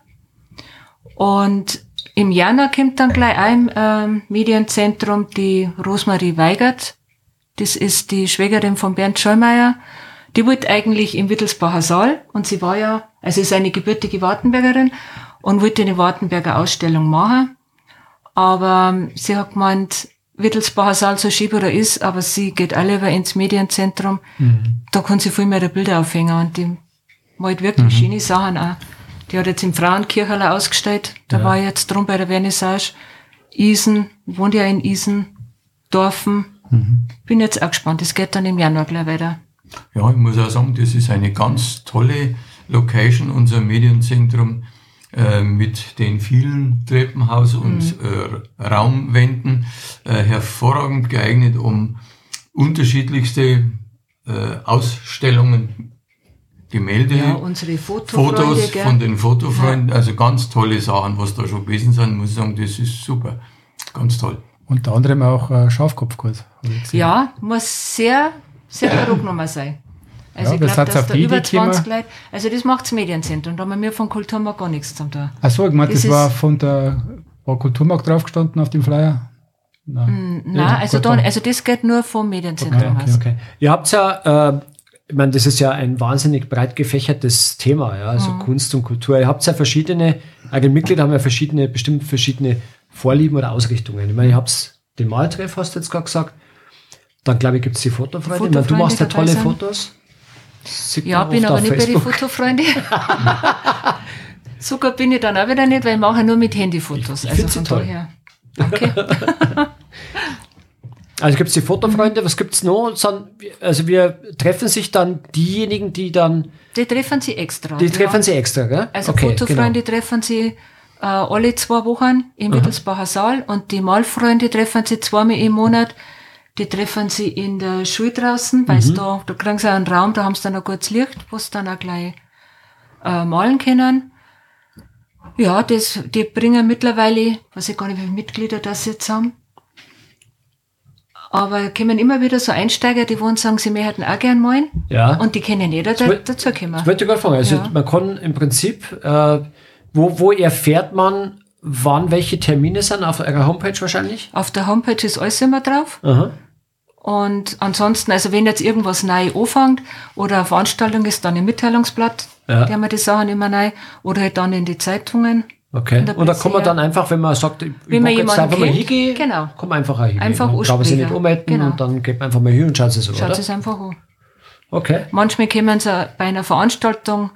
Und im Januar kommt dann gleich ein ähm, Medienzentrum die Rosmarie Weigert. Das ist die Schwägerin von Bernd Schollmeier. Die wollte eigentlich im Wittelsbacher Saal und sie war ja, also ist eine gebürtige Wartenbergerin und wollte eine Wartenberger Ausstellung machen. Aber ähm, sie hat gemeint, Wittelsbacher Saal so schieb oder ist, aber sie geht alle über ins Medienzentrum. Mhm. Da kann sie viel mehr Bilder aufhängen und die malt wirklich mhm. schöne Sachen auch. Die hat jetzt im Frauenkircherl ausgestellt. Da ja. war ich jetzt drum bei der Vernissage. Isen, wohnt ja in Isen, Dorfen. Mhm. Bin jetzt auch gespannt. Es geht dann im Januar gleich weiter.
Ja, ich muss auch sagen, das ist eine ganz tolle Location, unser Medienzentrum äh, mit den vielen Treppenhaus- und mhm. äh, Raumwänden, äh, hervorragend geeignet, um unterschiedlichste äh, Ausstellungen, Gemälde,
ja, unsere
Fotos gell? von den Fotofreunden, ja. also ganz tolle Sachen, was da schon gewesen sind, muss ich sagen, das ist super, ganz toll.
Unter anderem auch äh, Schafkopfkurs.
Ja, muss sehr sehr zurückgenommen sein. Also ja, ich glaube, dass da über 20 Leute, also das macht das Medienzentrum, da haben wir von Kulturmarkt gar nichts zu tun.
Ach so, ich meine, das, das war von der, war Kulturmarkt draufgestanden auf dem Flyer?
Nein, mm, Nein also, da, also das geht nur vom Medienzentrum
okay, okay, okay. Ihr habt ja, äh, ich meine, das ist ja ein wahnsinnig breit gefächertes Thema, ja, also mhm. Kunst und Kultur. Ihr habt ja verschiedene, also Mitglieder haben ja verschiedene, bestimmt verschiedene Vorlieben oder Ausrichtungen. Ich meine, ihr habt den Maltreff, hast du jetzt gerade gesagt, dann glaube ich, gibt es die Fotofreunde. Fotofreunde du machst ja tolle sein. Fotos.
Ja, bin aber nicht Facebook. bei den Fotofreunden. so gut bin ich dann auch wieder nicht, weil ich mache nur mit Handyfotos.
Ich, ich also von toll. daher. Okay. also gibt es die Fotofreunde, was gibt es noch? Also wir treffen sich dann diejenigen, die dann.
Die treffen sie extra.
Die ja. treffen sie extra, gell?
Also okay, Fotofreunde genau. treffen sie äh, alle zwei Wochen im Wittelsbacher Saal und die Malfreunde treffen sie zweimal im Monat die treffen sie in der Schule draußen, weil mhm. da, da kriegen sie einen Raum, da haben sie dann ein gutes Licht, wo sie dann auch gleich äh, malen können. Ja, das, die bringen mittlerweile, weiß ich gar nicht, wie viele Mitglieder das jetzt haben. Aber kommen immer wieder so Einsteiger, die wollen sagen, sie möchten auch gern malen.
Ja.
Und die können jeder da, dazu kommen.
Das wollte ich gerade fragen. Also ja. man kann im Prinzip, äh, wo, wo erfährt man, wann welche Termine sind? Auf eurer Homepage wahrscheinlich?
Auf der Homepage ist alles immer drauf.
Aha.
Und ansonsten, also wenn jetzt irgendwas neu anfängt oder eine Veranstaltung ist, dann im Mitteilungsblatt, ja. haben wir die Sachen immer neu, oder halt dann in die Zeitungen.
Okay. Und da kann man dann einfach, wenn man sagt, ich
wenn man jetzt
einfach
kennt, mal hingehen, genau.
kann man einfach hingehen.
Einfach
Kann man sich nicht ummelden genau. und dann geht man einfach mal hin und schaut es so,
Schaut es einfach an.
Okay.
Manchmal kommen sie bei einer Veranstaltung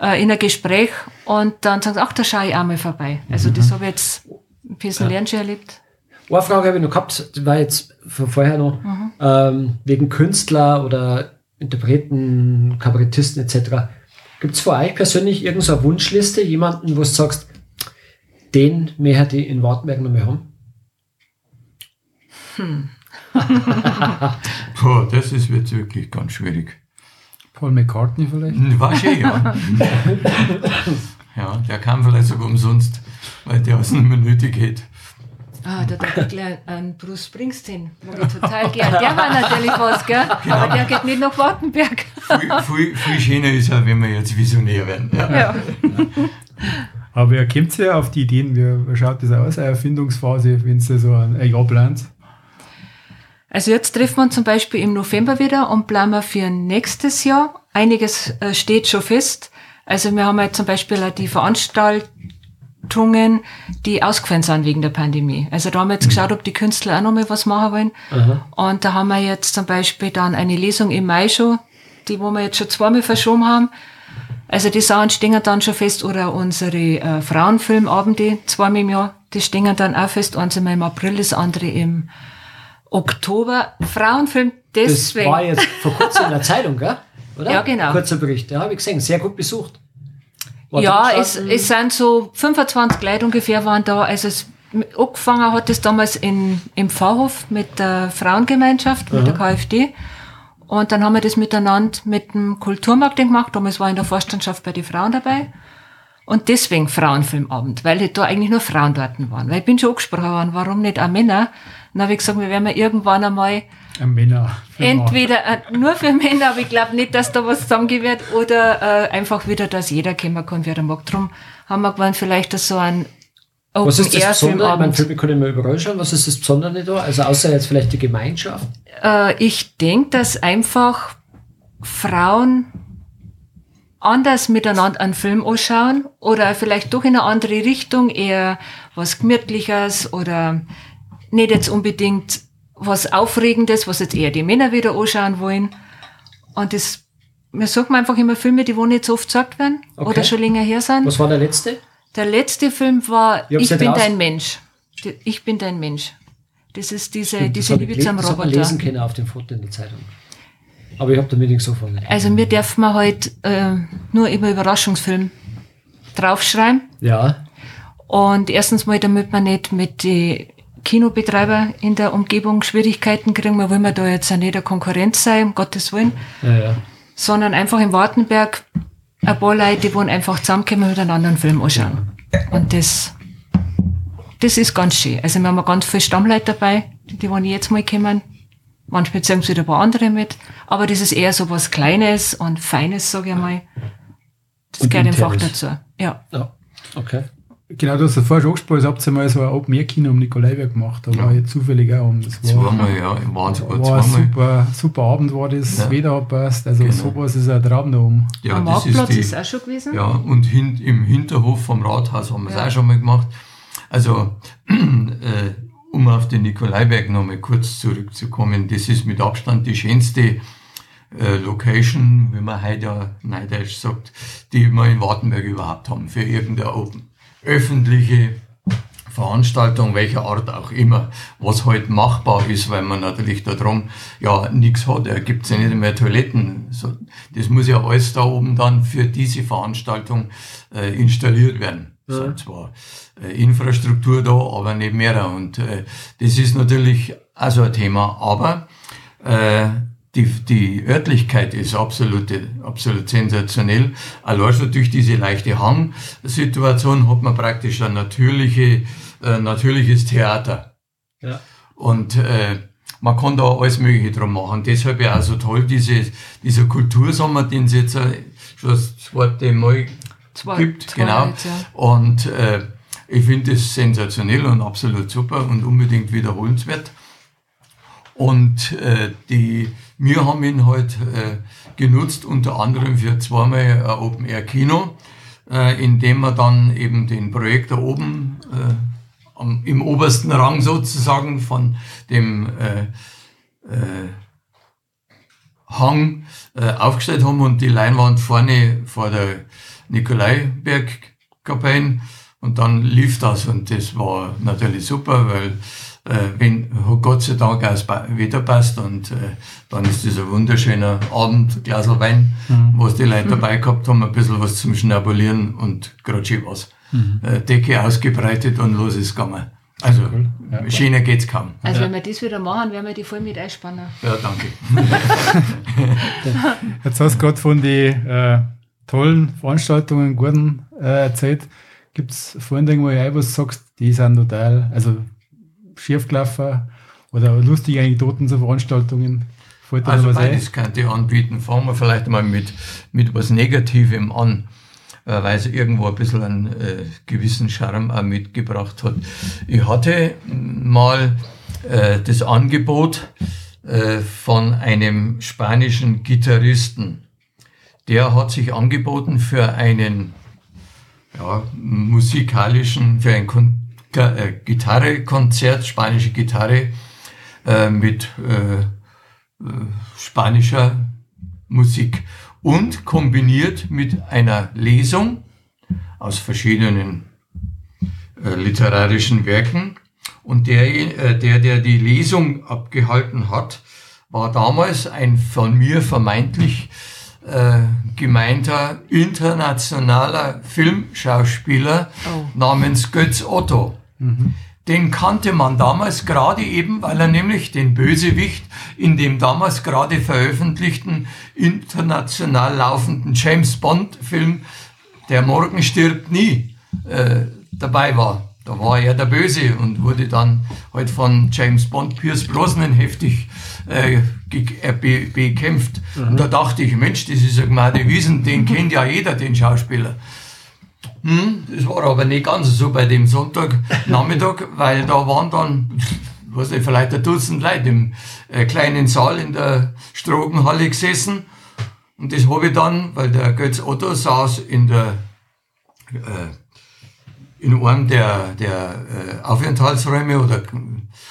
äh, in ein Gespräch und dann sagen sie, ach, da schaue ich auch mal vorbei. Also mhm. das habe ich jetzt ein bisschen ja. schon erlebt.
Eine Frage habe ich noch gehabt, die war jetzt vorher noch, mhm. ähm, wegen Künstler oder Interpreten, Kabarettisten etc. Gibt es für euch persönlich irgendeine Wunschliste, jemanden, wo du sagst, den mehr hätte ich in Wartenberg noch mehr haben?
Hm. Boah, das ist jetzt wirklich ganz schwierig.
Paul McCartney vielleicht?
War schon, ja. ja, der kam vielleicht sogar umsonst, weil der es nicht mehr nötig hätte.
Ah, da dachte ich gleich an Bruce Springsteen. Mag ich total gern. Der war natürlich was, gell? Genau. Aber der geht nicht nach Wartenberg.
viel, viel, viel schöner ist ja, wenn wir jetzt visionär werden. Ja. ja.
Aber wie kommt ihr auf die Ideen? Wie, schaut das aus, eine Erfindungsphase, wenn ihr so ein Jahr plant?
Also jetzt treffen wir uns zum Beispiel im November wieder und planen für nächstes Jahr. Einiges äh, steht schon fest. Also wir haben halt zum Beispiel auch die Veranstaltungen, die ausgefallen sind wegen der Pandemie. Also da haben wir jetzt mhm. geschaut, ob die Künstler auch noch mal was machen wollen. Aha. Und da haben wir jetzt zum Beispiel dann eine Lesung im Mai schon, die wo wir jetzt schon zweimal verschoben haben. Also die Sachen stehen dann schon fest oder unsere äh, Frauenfilmabende zweimal im Jahr, die stehen dann auch fest. Eins einmal im April, das andere im Oktober. Frauenfilm deswegen.
Das war jetzt vor kurzem in der Zeitung, gell?
Oder? Ja, genau.
Kurzer Bericht, ja, habe ich gesehen. Sehr gut besucht.
War ja, es, es sind so 25 Leute ungefähr waren da. Also es, angefangen hat es damals in, im Pfarrhof mit der Frauengemeinschaft, mit Aha. der KfD. Und dann haben wir das miteinander mit dem Kulturmarkt gemacht. Damals war in der Vorstandschaft bei den Frauen dabei. Und deswegen Frauenfilmabend, weil da eigentlich nur Frauen dort waren. Weil ich bin schon angesprochen worden, warum nicht auch Männer? Dann habe ich gesagt, wir werden irgendwann einmal
Männer.
Entweder äh, nur für Männer, aber ich glaube nicht, dass da was zusammengehen oder äh, einfach wieder, dass jeder kommen kann, wer da mag. Drum haben wir gemeint, vielleicht so ein
Open Was ist das Besondere? Ich meine, Filme können wir überall schauen. Was ist das Besondere da? Also außer jetzt vielleicht die Gemeinschaft?
Äh, ich denke, dass einfach Frauen anders miteinander einen Film anschauen oder vielleicht doch in eine andere Richtung, eher was Gemütliches oder nicht jetzt unbedingt was Aufregendes, was jetzt eher die Männer wieder anschauen wollen. Und das, mir sagt man einfach immer Filme, die wo nicht so oft gesagt werden okay. oder schon länger her sind.
Was war der letzte?
Der letzte Film war Ich, ich bin raus. dein Mensch. Ich bin dein Mensch. Das ist diese, Stimmt, diese
Liebe zum Roboter. Das lesen können auf dem Foto in der Zeitung. Aber ich habe damit nichts so von.
Also mir darf man halt äh, nur immer Überraschungsfilm draufschreiben.
Ja.
Und erstens mal, damit man nicht mit den Kinobetreiber in der Umgebung Schwierigkeiten kriegen. Wir wollen da jetzt auch nicht eine Konkurrenz sein, um Gottes Willen. Ja, ja. Sondern einfach im Wartenberg ein paar Leute, die wollen einfach zusammenkommen mit einem anderen Film anschauen. Und das, das ist ganz schön. Also wir haben ganz viele Stammleute dabei, die wollen jetzt mal kommen. Manchmal zeigen sie wieder ein paar andere mit. Aber das ist eher so was Kleines und Feines, sage ich mal. Das und gehört einfach dazu. Ja. ja.
Okay.
Genau, du hast ja vorher schon angesprochen, ihr habt ja mal so ein Open-Air-Kino um Nikolaiberg gemacht, da ja. war ich zufällig auch um. Das
war, zweimal, ja, waren sogar
war zweimal. Ein super, super Abend war das, ja. Wetter hat passt, also genau. sowas ist ein Traum da oben.
Ja, Am Marktplatz ist, die, ist auch schon gewesen.
Ja, und hin, im Hinterhof vom Rathaus haben wir es ja. auch schon mal gemacht. Also, äh, um auf den Nikolaiberg nochmal kurz zurückzukommen, das ist mit Abstand die schönste äh, Location, wie man heute ja neidisch sagt, die wir in Wartenberg überhaupt haben, für irgendeine Open öffentliche Veranstaltung, welcher Art auch immer, was halt machbar ist, weil man natürlich da drum ja nichts hat. Da gibt's ja nicht mehr Toiletten. So, das muss ja alles da oben dann für diese Veranstaltung äh, installiert werden. Ja. So, zwar äh, Infrastruktur da, aber nicht mehr. Und äh, das ist natürlich also ein Thema. Aber äh, die, die Örtlichkeit ist absolut, absolut sensationell. Allein schon durch diese leichte Hangsituation hat man praktisch ein natürliche, äh, natürliches Theater. Ja. Und äh, man kann da alles Mögliche drum machen. Deshalb ja auch so toll diese, dieser Kultursommer, den es jetzt äh, schon das zweite Mal zwei, gibt. Zwei genau. Ja. Und äh, ich finde das sensationell und absolut super und unbedingt wiederholenswert. Und äh, die, wir haben ihn halt äh, genutzt, unter anderem für zweimal ein Open Air Kino, äh, in dem wir dann eben den Projektor oben äh, am, im obersten Rang sozusagen von dem äh, äh, Hang aufgestellt haben und die Leinwand vorne vor der Nikolaiberg-Kapelle. Und dann lief das und das war natürlich super, weil wenn Gott sei Dank auch das Wetter passt und äh, dann ist das ein wunderschöner Abend, Glas Wein, mhm. was die Leute mhm. dabei gehabt haben, ein bisschen was zum Schnabulieren und gerade schön was. Mhm. Äh, Decke ausgebreitet und los ist gegangen. Also, cool. ja, schöner geht's kaum.
Also,
ja.
wenn wir das wieder machen, werden wir die voll mit einspannen.
Ja, danke.
Jetzt hast du gerade von den äh, tollen Veranstaltungen, guten äh, erzählt. Gibt es vorhin irgendwo ein, was du sagst, die sind total, also schief gelaufen oder lustige Anekdoten zu Veranstaltungen?
also beides ein? könnte ich anbieten. Fangen wir vielleicht mal mit, mit was Negativem an. äh, weil es irgendwo ein bisschen einen äh, gewissen Charme auch mitgebracht hat. Ich hatte mal äh, das Angebot äh, von einem spanischen Gitarristen. Der hat sich angeboten für einen ja, musikalischen, für ein Kon Gitarrekonzert, spanische Gitarre äh, mit äh, äh, spanischer Musik und kombiniert mit einer Lesung aus verschiedenen äh, literarischen Werken. Und der, äh, der, der die Lesung abgehalten hat, war damals ein von mir vermeintlich äh, gemeinter internationaler Filmschauspieler oh. namens Götz Otto. Mhm. Den kannte man damals gerade eben, weil er nämlich den Bösewicht in dem damals gerade veröffentlichten international laufenden James Bond Film Der Morgen stirbt nie äh, dabei war. Da war er der Böse und wurde dann halt von James Bond Pierce Brosnan heftig äh, äh be bekämpft. Mhm. Und da dachte ich, Mensch, das ist ein Gmade Wiesen, den kennt ja jeder, den Schauspieler. Hm, das war aber nicht ganz so bei dem Sonntagnachmittag, weil da waren dann, was ich, vielleicht ein Dutzend Leute im äh, kleinen Saal in der Strogenhalle gesessen. Und das habe ich dann, weil der Götz Otto saß in der, äh, in einem der, der äh, Aufenthaltsräume oder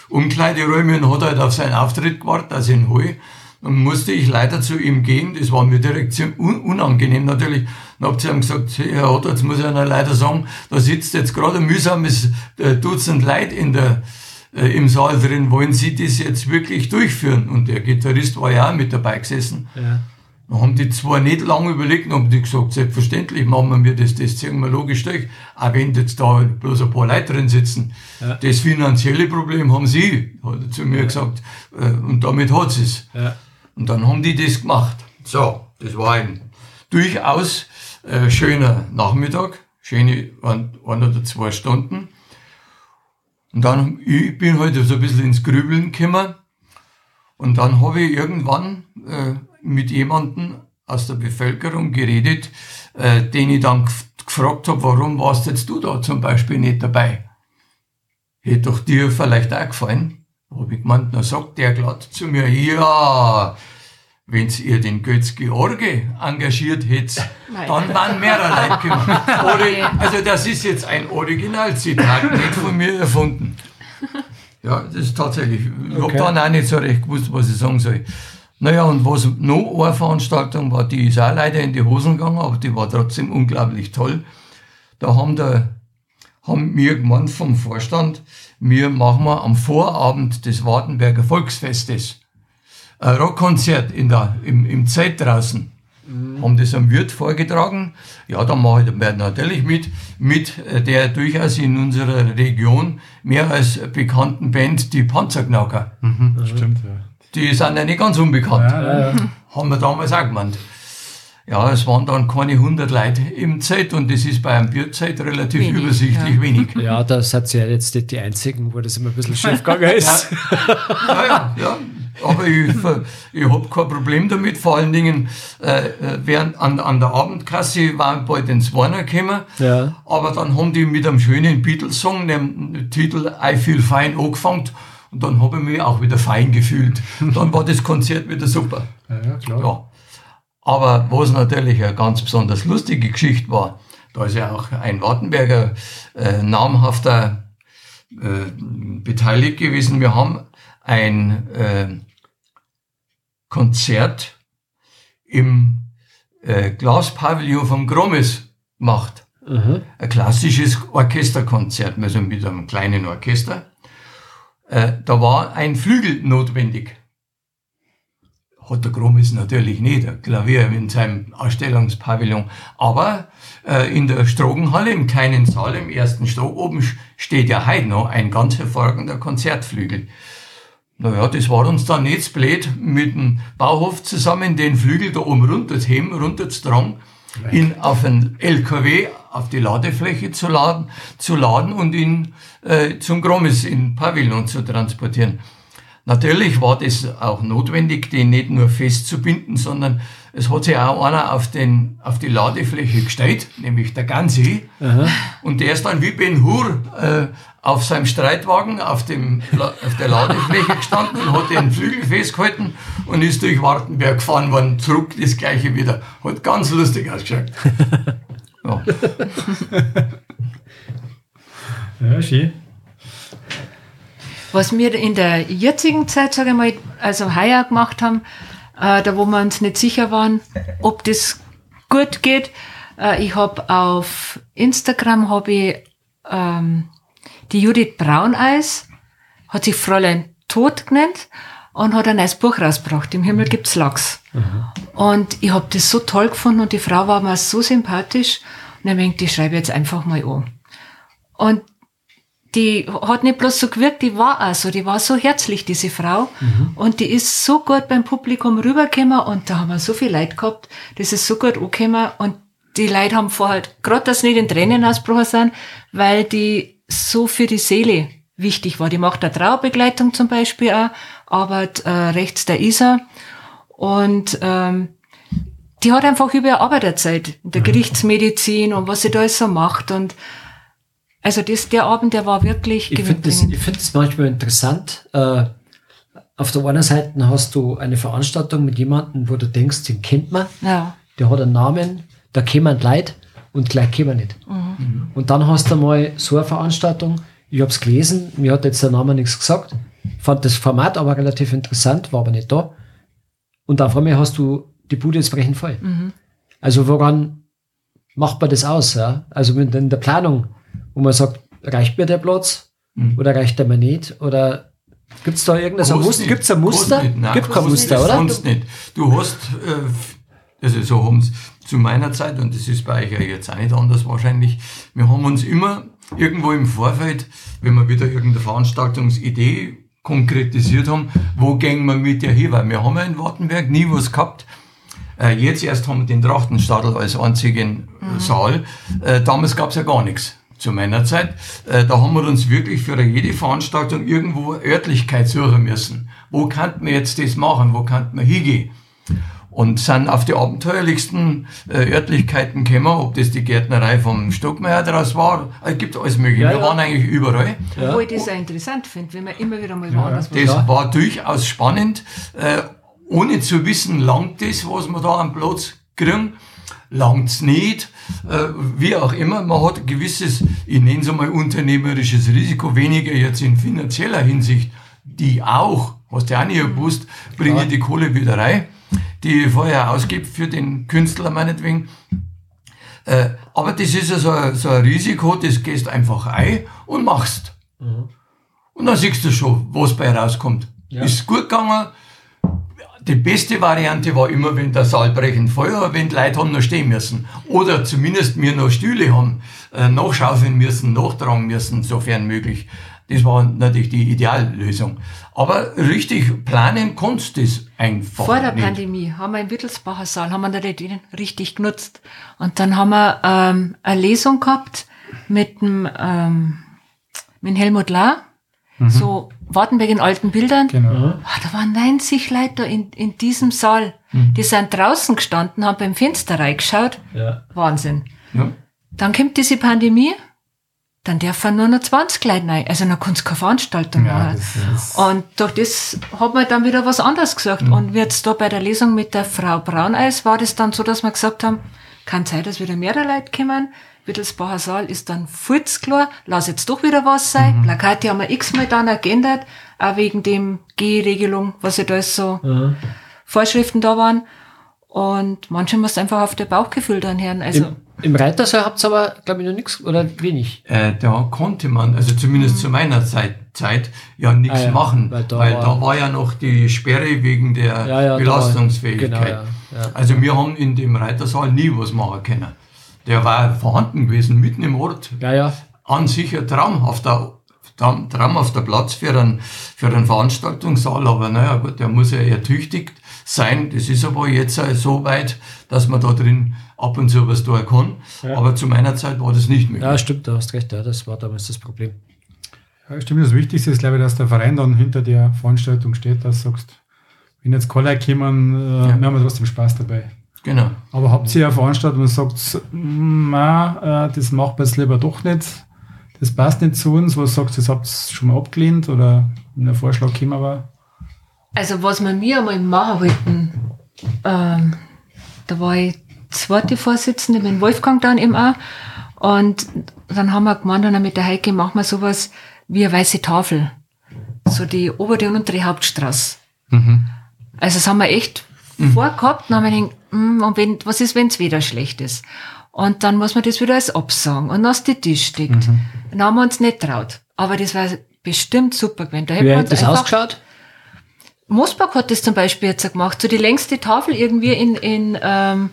Umkleideräume und hat halt auf seinen Auftritt gewartet, dass ich ihn. Dann musste ich leider zu ihm gehen. Das war mir direkt unangenehm natürlich. Dann hab ich ihm gesagt, Herr Otto, jetzt muss ich Ihnen leider sagen, da sitzt jetzt gerade ein mühsames äh, Dutzend Leute in der, äh, im Saal drin. Wollen Sie das jetzt wirklich durchführen? Und der Gitarrist war ja auch mit dabei gesessen. Ja. Dann haben die zwar nicht lange überlegt, dann haben die gesagt, selbstverständlich machen wir das, das ziehen wir logisch durch. Auch wenn jetzt da bloß ein paar Leute drin sitzen. Ja. Das finanzielle Problem haben sie, hat er zu mir ja. gesagt. Äh, und damit hat sie es. Ja. Und dann haben die das gemacht. So, das war ein durchaus äh, schöner Nachmittag, schöne ein, oder zwei Stunden. Und dann, ich bin heute halt so ein bisschen ins Grübeln gekommen. Und dann habe ich irgendwann äh, mit jemandem aus der Bevölkerung geredet, äh, den ich dann gefragt habe, warum warst jetzt du da zum Beispiel nicht dabei? Hätte doch dir vielleicht auch gefallen. Habe ich gemeint, dann sagt der glatt zu mir, ja, wenn ihr den Götz George engagiert hättet, dann waren mehrere Leute gekommen. also das ist jetzt ein Originalzitat, nicht von mir erfunden. Ja, das ist tatsächlich. Ich okay. habe dann auch nicht so recht gewusst, was ich sagen soll. Naja, und was noch eine Veranstaltung war, die ist auch leider in die Hosen gegangen, aber die war trotzdem unglaublich toll. Da haben, der, haben wir gemeint vom Vorstand, wir machen wir am Vorabend des Wartenberger Volksfestes ein Rockkonzert in der, im, im Zelt draußen. Mhm. Haben das am Wirt vorgetragen. Ja, da mache ich natürlich mit, mit der durchaus in unserer Region mehr als bekannten Band, die Panzerknacker.
Mhm, stimmt, ja.
Die sind ja nicht ganz unbekannt. Ja, ja. Haben wir damals auch gemeint. Ja, es waren dann keine 100 Leute im Zelt und das ist bei einem Bierzeit relativ wenig, übersichtlich ja. wenig.
Ja, da seid ihr ja jetzt nicht die Einzigen, wo das immer ein bisschen schief gegangen ist.
Ja, ja, ja. Aber ich, ich habe kein Problem damit. Vor allen Dingen, äh, während an, an der Abendkasse waren bald ins Warner gekommen. Ja. Aber dann haben die mit einem schönen Beatles-Song, dem Titel I Feel Fine, angefangen. Und dann habe ich mich auch wieder fein gefühlt. Dann war das Konzert wieder super. Ja, ja klar. Ja. Aber was natürlich eine ganz besonders lustige Geschichte war, da ist ja auch ein Wartenberger äh, namhafter äh, beteiligt gewesen. Wir haben ein äh, Konzert im äh, Glaspavillon vom Grommes gemacht. Mhm. Ein klassisches Orchesterkonzert, also mit einem kleinen Orchester. Äh, da war ein Flügel notwendig. Hat der Grommes natürlich nicht, ein Klavier in seinem Ausstellungspavillon. Aber äh, in der Strogenhalle, im kleinen Saal, im ersten Stock oben, steht ja heute noch ein ganz hervorragender Konzertflügel. Naja, das war uns dann nicht blöd, mit dem Bauhof zusammen den Flügel da oben runter zu heben, runter zu tragen, ihn auf einen LKW, auf die Ladefläche zu laden, zu laden und ihn äh, zum Grommes in Pavillon zu transportieren. Natürlich war das auch notwendig, den nicht nur festzubinden, sondern es hat sich auch einer auf, den, auf die Ladefläche gestellt, nämlich der Gansi. Aha. Und der ist dann wie Ben Hur äh, auf seinem Streitwagen auf, dem, auf der Ladefläche gestanden und hat den Flügel festgehalten und ist durch Wartenberg gefahren worden, zurück das gleiche wieder. Hat ganz lustig ausgeschaut. Ja,
ja schön. Was wir in der jetzigen Zeit, sage ich mal, also heuer gemacht haben, äh, da wo wir uns nicht sicher waren, ob das gut geht. Äh, ich habe auf Instagram habe ich ähm, die Judith Brauneis, hat sich Fräulein Tod genannt und hat ein neues Buch rausgebracht. Im Himmel gibt's Lachs. Mhm. Und ich habe das so toll gefunden und die Frau war mir so sympathisch. Und ich denke, die schreibe jetzt einfach mal an. Und die hat nicht bloß so gewirkt, die war auch so, die war so herzlich, diese Frau. Mhm. Und die ist so gut beim Publikum rübergekommen und da haben wir so viel Leid gehabt, das ist so gut angekommen und die Leute haben vorher, gerade dass nicht in Tränen ausgebrochen sind, weil die so für die Seele wichtig war. Die macht eine Trauerbegleitung zum Beispiel auch, arbeitet äh, rechts der Isa und ähm, die hat einfach über ihre Arbeiterzeit in der mhm. Gerichtsmedizin und was sie da alles so macht und also das, der Abend, der war wirklich
Ich finde das, ich find das manchmal interessant. Äh, auf der einen Seite hast du eine Veranstaltung mit jemandem, wo du denkst, den kennt man. Ja. Der hat einen Namen, da kämen Leid und gleich kämen nicht. Mhm. Und dann hast du mal so eine Veranstaltung, ich habe es gelesen, mir hat jetzt der Name nichts gesagt, fand das Format aber relativ interessant, war aber nicht da. Und auf einmal hast du die Bude jetzt brechen voll. Mhm. Also woran macht man das aus? Ja? Also in der Planung wo man sagt, reicht mir der Platz mhm. oder reicht der mir nicht? Oder gibt es da irgendein Muster? Gibt es ein Muster?
Nein, Gibt kein Muster, nicht, oder? Sonst nicht. Du hast, äh, also so haben es zu meiner Zeit, und das ist bei euch ja jetzt auch nicht anders wahrscheinlich, wir haben uns immer irgendwo im Vorfeld, wenn wir wieder irgendeine Veranstaltungsidee konkretisiert haben, wo gehen wir mit der hin? Weil wir haben ja in Wartenberg nie was gehabt. Äh, jetzt erst haben wir den Trachtenstadel als einzigen mhm. Saal. Äh, damals gab es ja gar nichts zu meiner Zeit, äh, da haben wir uns wirklich für jede Veranstaltung irgendwo Örtlichkeit suchen müssen. Wo kann man jetzt das machen? Wo kann man hingehen? Und sind auf die abenteuerlichsten äh, Örtlichkeiten gekommen, ob das die Gärtnerei vom Stockmeier draus war, es gibt alles mögliche. Ja, wir ja. waren eigentlich überall.
Ja. Obwohl ich das sehr interessant finde, wenn man immer wieder mal woanders
ja, Das war durchaus spannend, äh, ohne zu wissen, langt das, was wir da am Platz kriegen langt's nicht, äh, wie auch immer. Man hat ein gewisses, ich nenne es einmal unternehmerisches Risiko, weniger jetzt in finanzieller Hinsicht, die auch, hast du auch nicht gewusst, bringen ja. die Kohle wieder rein, die ich vorher ausgebe für den Künstler meinetwegen. Äh, aber das ist ja so ein, so ein Risiko, das gehst einfach ein und machst. Mhm. Und dann siehst du schon, was bei rauskommt. Ja. Ist gut gegangen, die beste Variante war immer, wenn der Saal brechend voll war, wenn die Leute haben noch stehen müssen. Oder zumindest mir noch Stühle haben, äh, nachschaufeln müssen, nachtragen müssen, sofern möglich. Das war natürlich die Ideallösung. Aber richtig planen konntest du das einfach
Vor der nicht. Pandemie haben wir im Wittelsbacher Saal, haben wir nicht richtig genutzt. Und dann haben wir ähm, eine Lesung gehabt mit dem, ähm, mit Helmut Lahr Mhm. So Wartenberg in alten Bildern. Genau. Oh, da waren 90 Leute in, in diesem Saal. Mhm. Die sind draußen gestanden, haben beim Fenster reingeschaut. Ja. Wahnsinn. Ja. Dann kommt diese Pandemie. Dann dürfen nur noch 20 Leute rein. Also dann kann es keine Veranstaltung ja, machen. Und durch das hat man dann wieder was anderes gesagt. Mhm. Und jetzt da bei der Lesung mit der Frau Brauneis war das dann so, dass wir gesagt haben, kann sein, dass wieder mehrere Leute kommen. Wittelsbacher Saal ist dann fulz klar, lass jetzt doch wieder was sein. Mhm. Plakate haben wir x-mal dann geändert, auch wegen dem G-Regelung, was ja da so mhm. Vorschriften da waren. Und manche muss einfach auf der Bauchgefühl dann hören. Also
Im, im Reitersaal habt ihr aber, glaube ich, noch nichts oder wenig.
Äh, da konnte man, also zumindest mhm. zu meiner Zeit, Zeit ja nichts ah, ja, machen, weil, da, weil war, da war ja noch die Sperre wegen der ja, ja, Belastungsfähigkeit. Genau, also wir haben in dem Reitersaal nie was machen können der war vorhanden gewesen, mitten im Ort.
Ja, ja.
An sich ein traumhafter, traumhafter Platz für einen, für einen Veranstaltungssaal, aber naja, gut, der muss ja ertüchtigt sein. Das ist aber jetzt so weit, dass man da drin ab und zu was tun kann. Ja. Aber zu meiner Zeit war das nicht möglich.
Ja, stimmt, du hast recht, ja, das war damals das Problem.
Stimmt, das Wichtigste ist, glaube ich, dass der Verein dann hinter der Veranstaltung steht, dass du sagst, wenn jetzt Caller kommen, äh, ja. wir haben trotzdem Spaß dabei.
Genau.
Aber habt ihr eine Veranstaltung und sagt, na, äh, das macht man jetzt lieber doch nicht, das passt nicht zu uns, was sagst du, das habt ihr schon mal abgelehnt oder wenn der Vorschlag gekommen war?
Also was wir mir einmal machen wollten, ähm, da war ich zweite Vorsitzende mit Wolfgang dann eben auch und dann haben wir gemeint, dann mit der Heike machen wir sowas wie eine weiße Tafel. So die obere und untere Hauptstraße. Mhm. Also das haben wir echt mhm. vorgehabt, dann haben wir gedacht, mm, und wenn, was ist, wenn es wieder schlecht ist? Und dann muss man das wieder als absagen und aus die Tisch steckt. Mhm. Dann haben wir uns nicht traut. Aber das war bestimmt super gewesen.
Da Wie hat das ausgeschaut?
Mosbach hat das zum Beispiel jetzt gemacht. So die längste Tafel irgendwie in, in, ähm,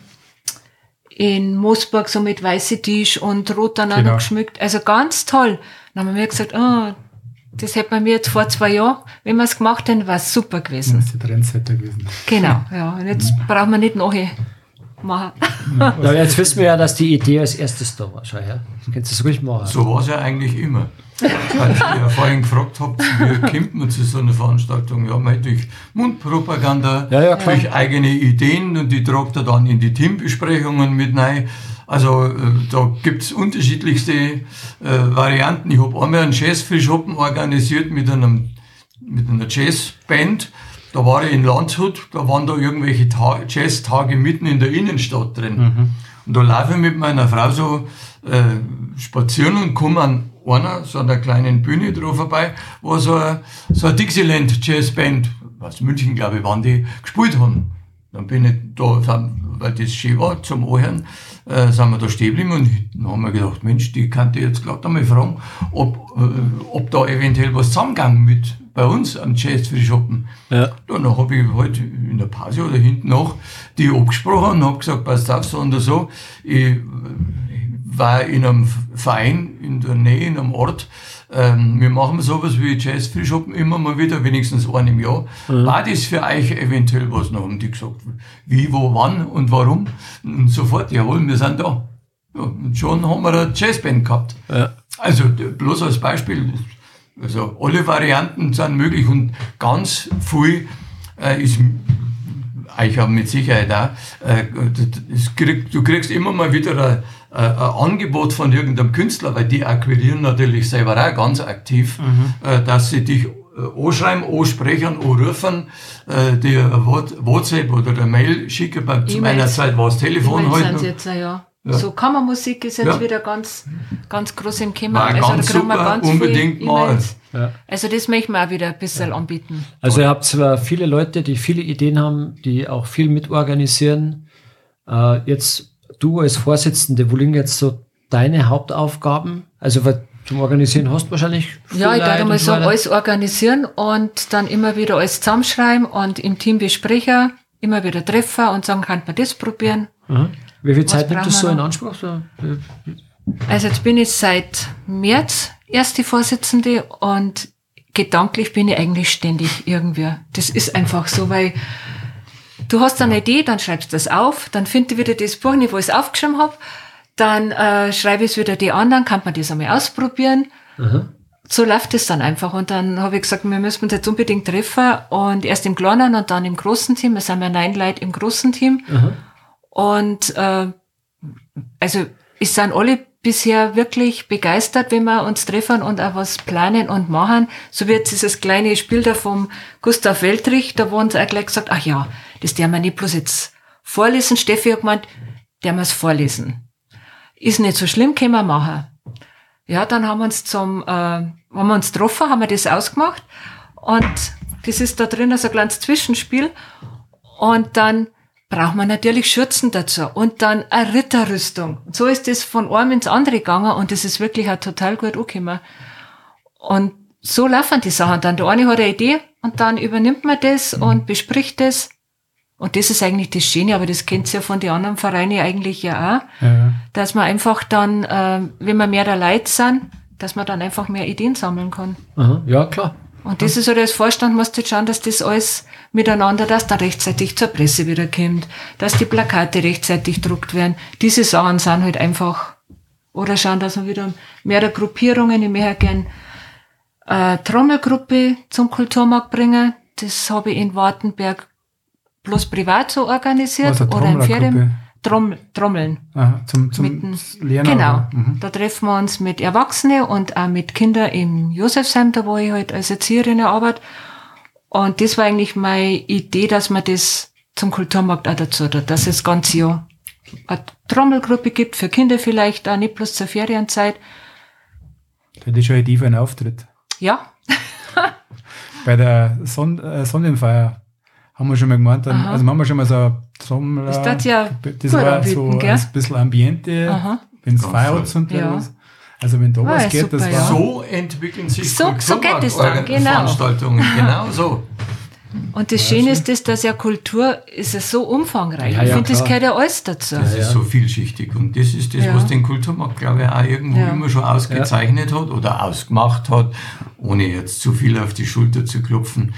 in Mosbach so mit weiße Tisch und rot dann auch genau. noch geschmückt. Also ganz toll. Dann haben wir gesagt, oh, das hätte man mir jetzt vor zwei Jahren, wenn wir es gemacht hätten, war es super gewesen. Das
ist die Trendsetter gewesen.
Genau, ja. Und jetzt mhm. brauchen wir nicht nachher machen.
Ja, jetzt wissen wir ja, dass die Idee als erstes da war. Schau her. Du kannst das ruhig machen.
So war es ja eigentlich immer. Weil ich ja vorhin gefragt habt, wie kommt man zu so einer Veranstaltung? Ja, mal durch Mundpropaganda, ja, ja, durch eigene Ideen und die tragt er dann in die Teambesprechungen mit rein. Also äh, da gibt's unterschiedlichste äh, Varianten. Ich habe einmal einen Jazzfischhoppen organisiert mit einem mit einer Jazzband. Da war ich in Landshut, da waren da irgendwelche Jazztage mitten in der Innenstadt drin. Mhm. Und da laufe ich mit meiner Frau so äh, spazieren und komme an einer, so einer kleinen Bühne drauf vorbei, wo so eine, so eine Dixieland Jazzband, aus München glaube ich, waren die, gespielt haben. Dann bin ich da, weil das schön war zum Anhören, äh, sind wir da stehen geblieben und dann haben wir gedacht, Mensch, die ich jetzt gerade einmal fragen, ob, äh, ob da eventuell was zusammengegangen mit bei uns am Jazz für Shoppen. Ja. Dann habe ich halt in der Pause oder hinten noch die abgesprochen und habe gesagt, passt auf, so und so. Ich war in einem Verein in der Nähe, in einem Ort, ähm, wir machen sowas wie Jazz Frühschoppen immer mal wieder, wenigstens einmal im Jahr. Mhm. War das für euch eventuell was? Dann haben die gesagt, wie, wo, wann und warum? Und sofort, jawohl, wir sind da. Ja, und schon haben wir eine Jazzband gehabt. Ja. Also bloß als Beispiel, also alle Varianten sind möglich und ganz viel äh, ist ich habe mit Sicherheit auch, äh, krieg, du kriegst immer mal wieder ein, ein, Angebot von irgendeinem Künstler, weil die akquirieren natürlich selber auch ganz aktiv, mhm. äh, dass sie dich äh, anschreiben, ansprechen, anrufen, äh, dir WhatsApp oder eine Mail schicken. Bei, zu meiner Zeit war das Telefon e halt.
Ja. Ja. So Kammermusik ist jetzt ja. wieder ganz, ganz groß im.
War also ganz da super, ganz unbedingt mal.
Ja. Also das möchten wir auch wieder ein bisschen anbieten.
Also ihr habt zwar viele Leute, die viele Ideen haben, die auch viel mitorganisieren. Äh, jetzt du als Vorsitzende, wo liegen jetzt so deine Hauptaufgaben? Also zum Organisieren hast du wahrscheinlich
Ja, ich würde mal so alles organisieren und dann immer wieder alles zusammenschreiben und im Team besprechen, immer wieder treffen und sagen, kann man das probieren.
Mhm. Wie viel Zeit nimmt das so in Anspruch?
Also jetzt bin ich seit März erste Vorsitzende und gedanklich bin ich eigentlich ständig irgendwie. Das ist einfach so, weil du hast eine Idee, dann schreibst du das auf, dann finde ich wieder das Buch nicht, wo ich es aufgeschrieben habe, dann äh, schreibe ich es wieder die anderen, kann man das einmal ausprobieren. Mhm. So läuft es dann einfach. Und dann habe ich gesagt, wir müssen uns jetzt unbedingt treffen und erst im kleinen und dann im großen Team. Wir sind ja neun Leute im großen Team. Mhm. Und äh, also es sind alle bisher wirklich begeistert, wenn wir uns treffen und auch was planen und machen. So wird dieses kleine Spiel da vom Gustav Weltrich, da wo uns auch gleich gesagt, ach ja, das der wir nicht bloß jetzt vorlesen. Steffi hat gemeint, der muss vorlesen. Ist nicht so schlimm, können wir machen. Ja, dann haben wir uns zum, äh, haben wir uns getroffen, haben wir das ausgemacht und das ist da drin so ein kleines Zwischenspiel und dann braucht man natürlich Schürzen dazu und dann eine Ritterrüstung. Und so ist das von einem ins andere gegangen und das ist wirklich auch total gut angekommen. Und so laufen die Sachen dann. Der eine hat eine Idee und dann übernimmt man das und bespricht das. Und das ist eigentlich das Schöne, aber das kennt ihr ja von den anderen Vereinen eigentlich ja auch, ja. dass man einfach dann, äh, wenn man mehr der Leute sind, dass man dann einfach mehr Ideen sammeln kann.
Aha, ja, klar.
Und das ist halt als Vorstand, musst du schauen, dass das alles miteinander, dass da rechtzeitig zur Presse wieder kommt, dass die Plakate rechtzeitig druckt werden. Diese Sachen sind halt einfach, oder schauen, dass wir wieder mehrere Gruppierungen, ich möchte gern äh, Trommelgruppe zum Kulturmarkt bringen. Das habe ich in Wartenberg bloß privat so organisiert oder im Ferien. Trommel, Trommeln.
Aha, zum, zum
mit, Lernen. Genau.
Mhm.
Da treffen wir uns mit Erwachsenen und auch mit Kindern im Josefsheim, da wo ich halt als Erzieherin arbeite. Und das war eigentlich meine Idee, dass man das zum Kulturmarkt auch dazu tut, dass es ganz Jahr eine Trommelgruppe gibt für Kinder vielleicht, auch nicht bloß zur Ferienzeit.
Das ist schon Idee für einen Auftritt.
Ja.
Bei der Son äh, Sonnenfeier haben wir schon mal gemeint, dann, also haben wir schon mal so ein Trommler.
Das, das, ja
das war so gell? ein bisschen Ambiente, wenn es feiert und ja. Also wenn da
war
was geht,
super,
das war...
Ja.
So entwickeln sich
so, so geht es dann, genau.
Veranstaltungen, genau so.
Und das Schöne ist, dass das ja Kultur ist ja so umfangreich.
Ja,
ich
ja,
finde, das gehört ja alles dazu.
Das ist so vielschichtig. Und das ist das,
Ja.
was den Kulturmarkt, glaube ich, auch irgendwo
Ja.
immer schon ausgezeichnet hat oder ausgemacht hat, ohne jetzt zu viel auf die Schulter zu klopfen,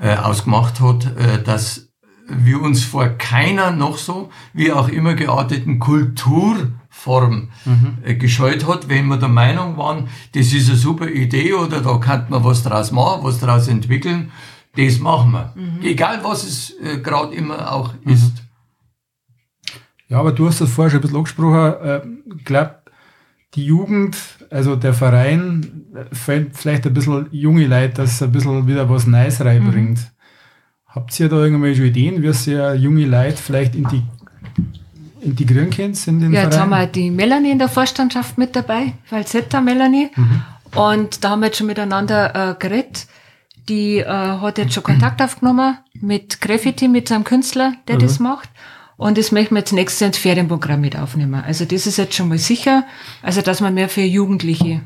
äh, ausgemacht hat, äh, dass wir uns vor keiner noch so, wie auch immer gearteten Kulturform äh, gescheut hat, wenn wir der Meinung waren, das ist eine super Idee oder da kann man was draus machen, was draus entwickeln, das machen wir. Egal was es äh, gerade immer auch ist.
Ja, aber du hast das vorher schon ein bisschen angesprochen. Äh, Ich glaube, die Jugend, also der Verein, fällt vielleicht ein bisschen junge Leute, dass es ein bisschen wieder was Neues reinbringt. Habt ihr da irgendwelche Ideen, wie ihr junge Leute vielleicht inti integrieren könnt in den
Ja, jetzt haben
Verein?
wir die Melanie in der Vorstandschaft mit dabei, Falsetta Melanie. Und da haben wir jetzt schon miteinander äh, geredet. Die äh, hat jetzt schon Kontakt aufgenommen mit Graffiti, mit seinem Künstler, der das macht. Und das möchten wir jetzt nächstes Jahr ins Ferienprogramm mit aufnehmen. Also das ist jetzt schon mal sicher. Also dass wir mehr für Jugendliche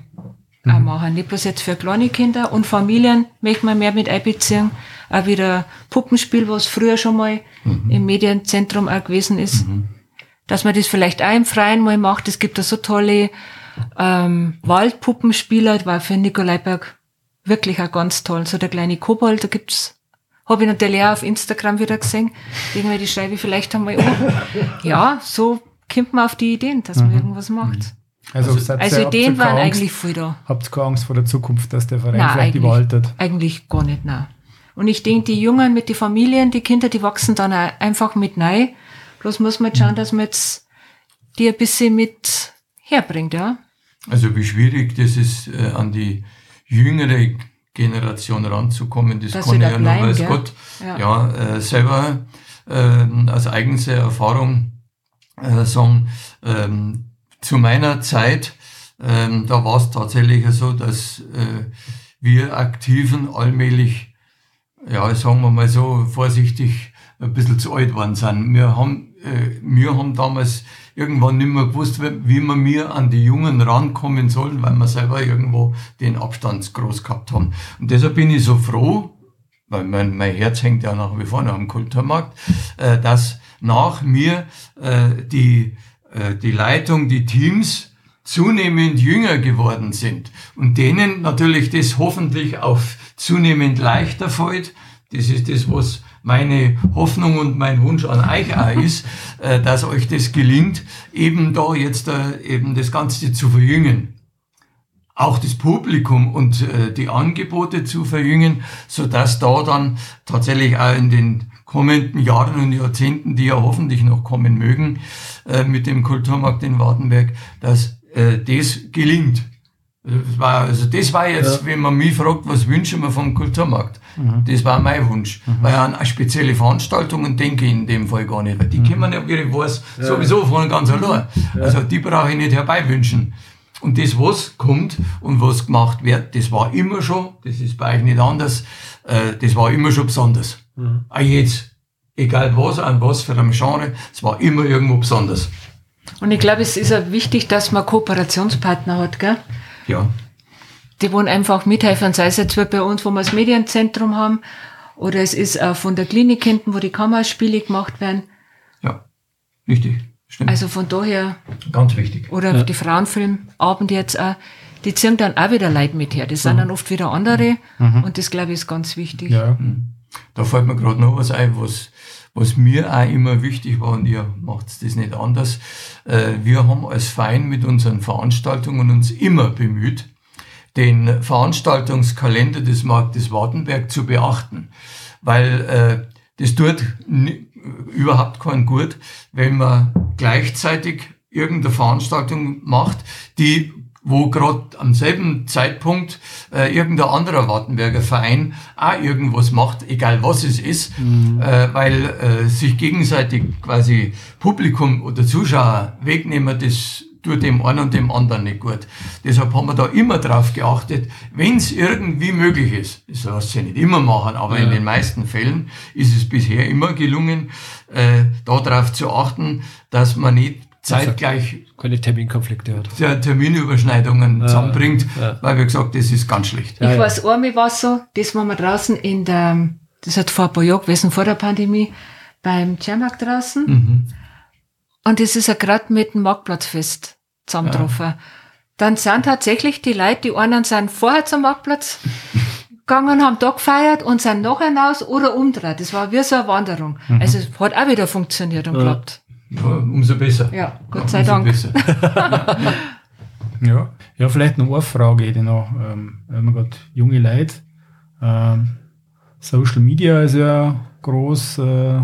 auch machen. Nicht bloß jetzt für kleine Kinder und Familien möchten wir mehr mit einbeziehen. Auch wieder Puppenspiel, was früher schon mal im Medienzentrum auch gewesen ist dass man das vielleicht auch im Freien mal macht. Es gibt da so tolle ähm, Waldpuppenspieler, das war für Nikolaiberg wirklich auch ganz toll. So der kleine Kobold, da gibt's, habe ich natürlich auch auf Instagram wieder gesehen. Irgendwie die schreibe ich vielleicht einmal an. Ja, so kommt man auf die Ideen, dass man irgendwas macht.
Also, seid
Also
habt ihr
Ideen waren
Angst,
eigentlich viel da.
Habt ihr keine Angst vor der Zukunft, dass der Verein
Nein,
vielleicht
eigentlich,
überaltert?
eigentlich gar nicht, nein. Und ich denke, die Jungen mit den Familien, die Kinder, die wachsen dann auch einfach mit rein. Bloß muss man jetzt schauen, dass man jetzt die ein bisschen mit herbringt, ja.
Also wie schwierig das ist, äh, an die jüngere Generation ranzukommen, das
Dass
kann ich ja noch,
bleiben,
weiß
gell?
Gott,
Ja.
ja, äh, selber äh, aus eigener Erfahrung äh, sagen, ähm, zu meiner Zeit, ähm, da war es tatsächlich so, dass äh, wir Aktiven allmählich, ja, sagen wir mal so vorsichtig, ein bisschen zu alt waren sind. Wir haben, äh, wir haben damals irgendwann nicht mehr gewusst, wie wir mir an die Jungen rankommen sollen, weil wir selber irgendwo den Abstand groß gehabt haben. Und deshalb bin ich so froh, weil mein, mein Herz hängt ja nach wie vor noch am Kulturmarkt, äh, dass nach mir äh, die, äh, die Leitung, die Teams zunehmend jünger geworden sind und denen natürlich das hoffentlich auch zunehmend leichter fällt. Das ist das, was meine Hoffnung und mein Wunsch an euch auch ist, äh, dass euch das gelingt, eben da jetzt äh, eben das Ganze zu verjüngen auch das Publikum und äh, die Angebote zu verjüngen, so dass da dann tatsächlich auch in den kommenden Jahren und Jahrzehnten, die ja hoffentlich noch kommen mögen, mit dem Kulturmarkt in Wartenberg, dass das gelingt. Das war, also das war jetzt, wenn man mich fragt, was wünschen wir vom Kulturmarkt? Das war mein Wunsch. Weil an spezielle Veranstaltungen denke ich in dem Fall gar nicht, weil die kommen ja, wie ich weiß, sowieso von ganz allein. Also die brauche ich nicht herbeiwünschen. Und das, was kommt und was gemacht wird, das war immer schon, das ist bei euch nicht anders, äh, das war immer schon besonders. Auch jetzt, egal was, an was für einem Genre, es war immer irgendwo besonders.
Und ich glaube, es ist auch wichtig, dass man Kooperationspartner hat, gell?
Ja.
Die wollen einfach mithelfen, sei es jetzt bei uns, wo wir das Medienzentrum haben, oder es ist auch von der Klinik hinten, wo die Kammerspiele gemacht werden.
Ja, richtig, stimmt.
Also von daher,
Ganz wichtig.
oder die Frauenfilmabende jetzt auch, die ziehen dann auch wieder Leute mit her. Das sind dann oft wieder andere. Und das, glaube ich, ist ganz wichtig.
Ja.
Da fällt mir gerade noch was ein, was, was mir auch immer wichtig war und ihr macht das nicht anders. Äh, wir haben als Verein mit unseren Veranstaltungen uns immer bemüht, den Veranstaltungskalender des Marktes Wartenberg zu beachten, weil äh, das tut überhaupt keinen gut, wenn man gleichzeitig irgendeine Veranstaltung macht, die wo gerade am selben Zeitpunkt äh, irgendein anderer Wartenberger Verein auch irgendwas macht, egal was es ist, mhm. äh, weil äh, sich gegenseitig quasi Publikum oder Zuschauer wegnehmen, das tut dem einen und dem anderen nicht gut. Deshalb haben wir da immer drauf geachtet, wenn es irgendwie möglich ist, das heißt ja nicht immer machen, aber ja. in den meisten Fällen ist es bisher immer gelungen, äh, darauf zu achten, dass man nicht zeitgleich
keine Terminkonflikte hat.
Ja, Terminüberschneidungen ja, zusammenbringt, ja. weil wir gesagt, das ist ganz schlecht.
Ich ja, weiß, einmal war so, das waren wir draußen in der, das hat vor ein paar Jahren gewesen, vor der Pandemie, beim Tiermarkt draußen. Mhm. Und das ist ja gerade mit dem Marktplatzfest zusammengetroffen. Ja. Dann sind tatsächlich die Leute, die einen sind vorher zum Marktplatz gegangen, haben da gefeiert und sind nachher hinaus oder umdreht. Das war wie so eine Wanderung. Mhm. Also es hat auch wieder funktioniert und ja. klappt.
Umso besser.
Ja, Gott sei Dank.
ja. ja, vielleicht noch eine Frage, die noch, ähm, wenn man gerade junge Leute, ähm, Social Media ist ja groß, äh,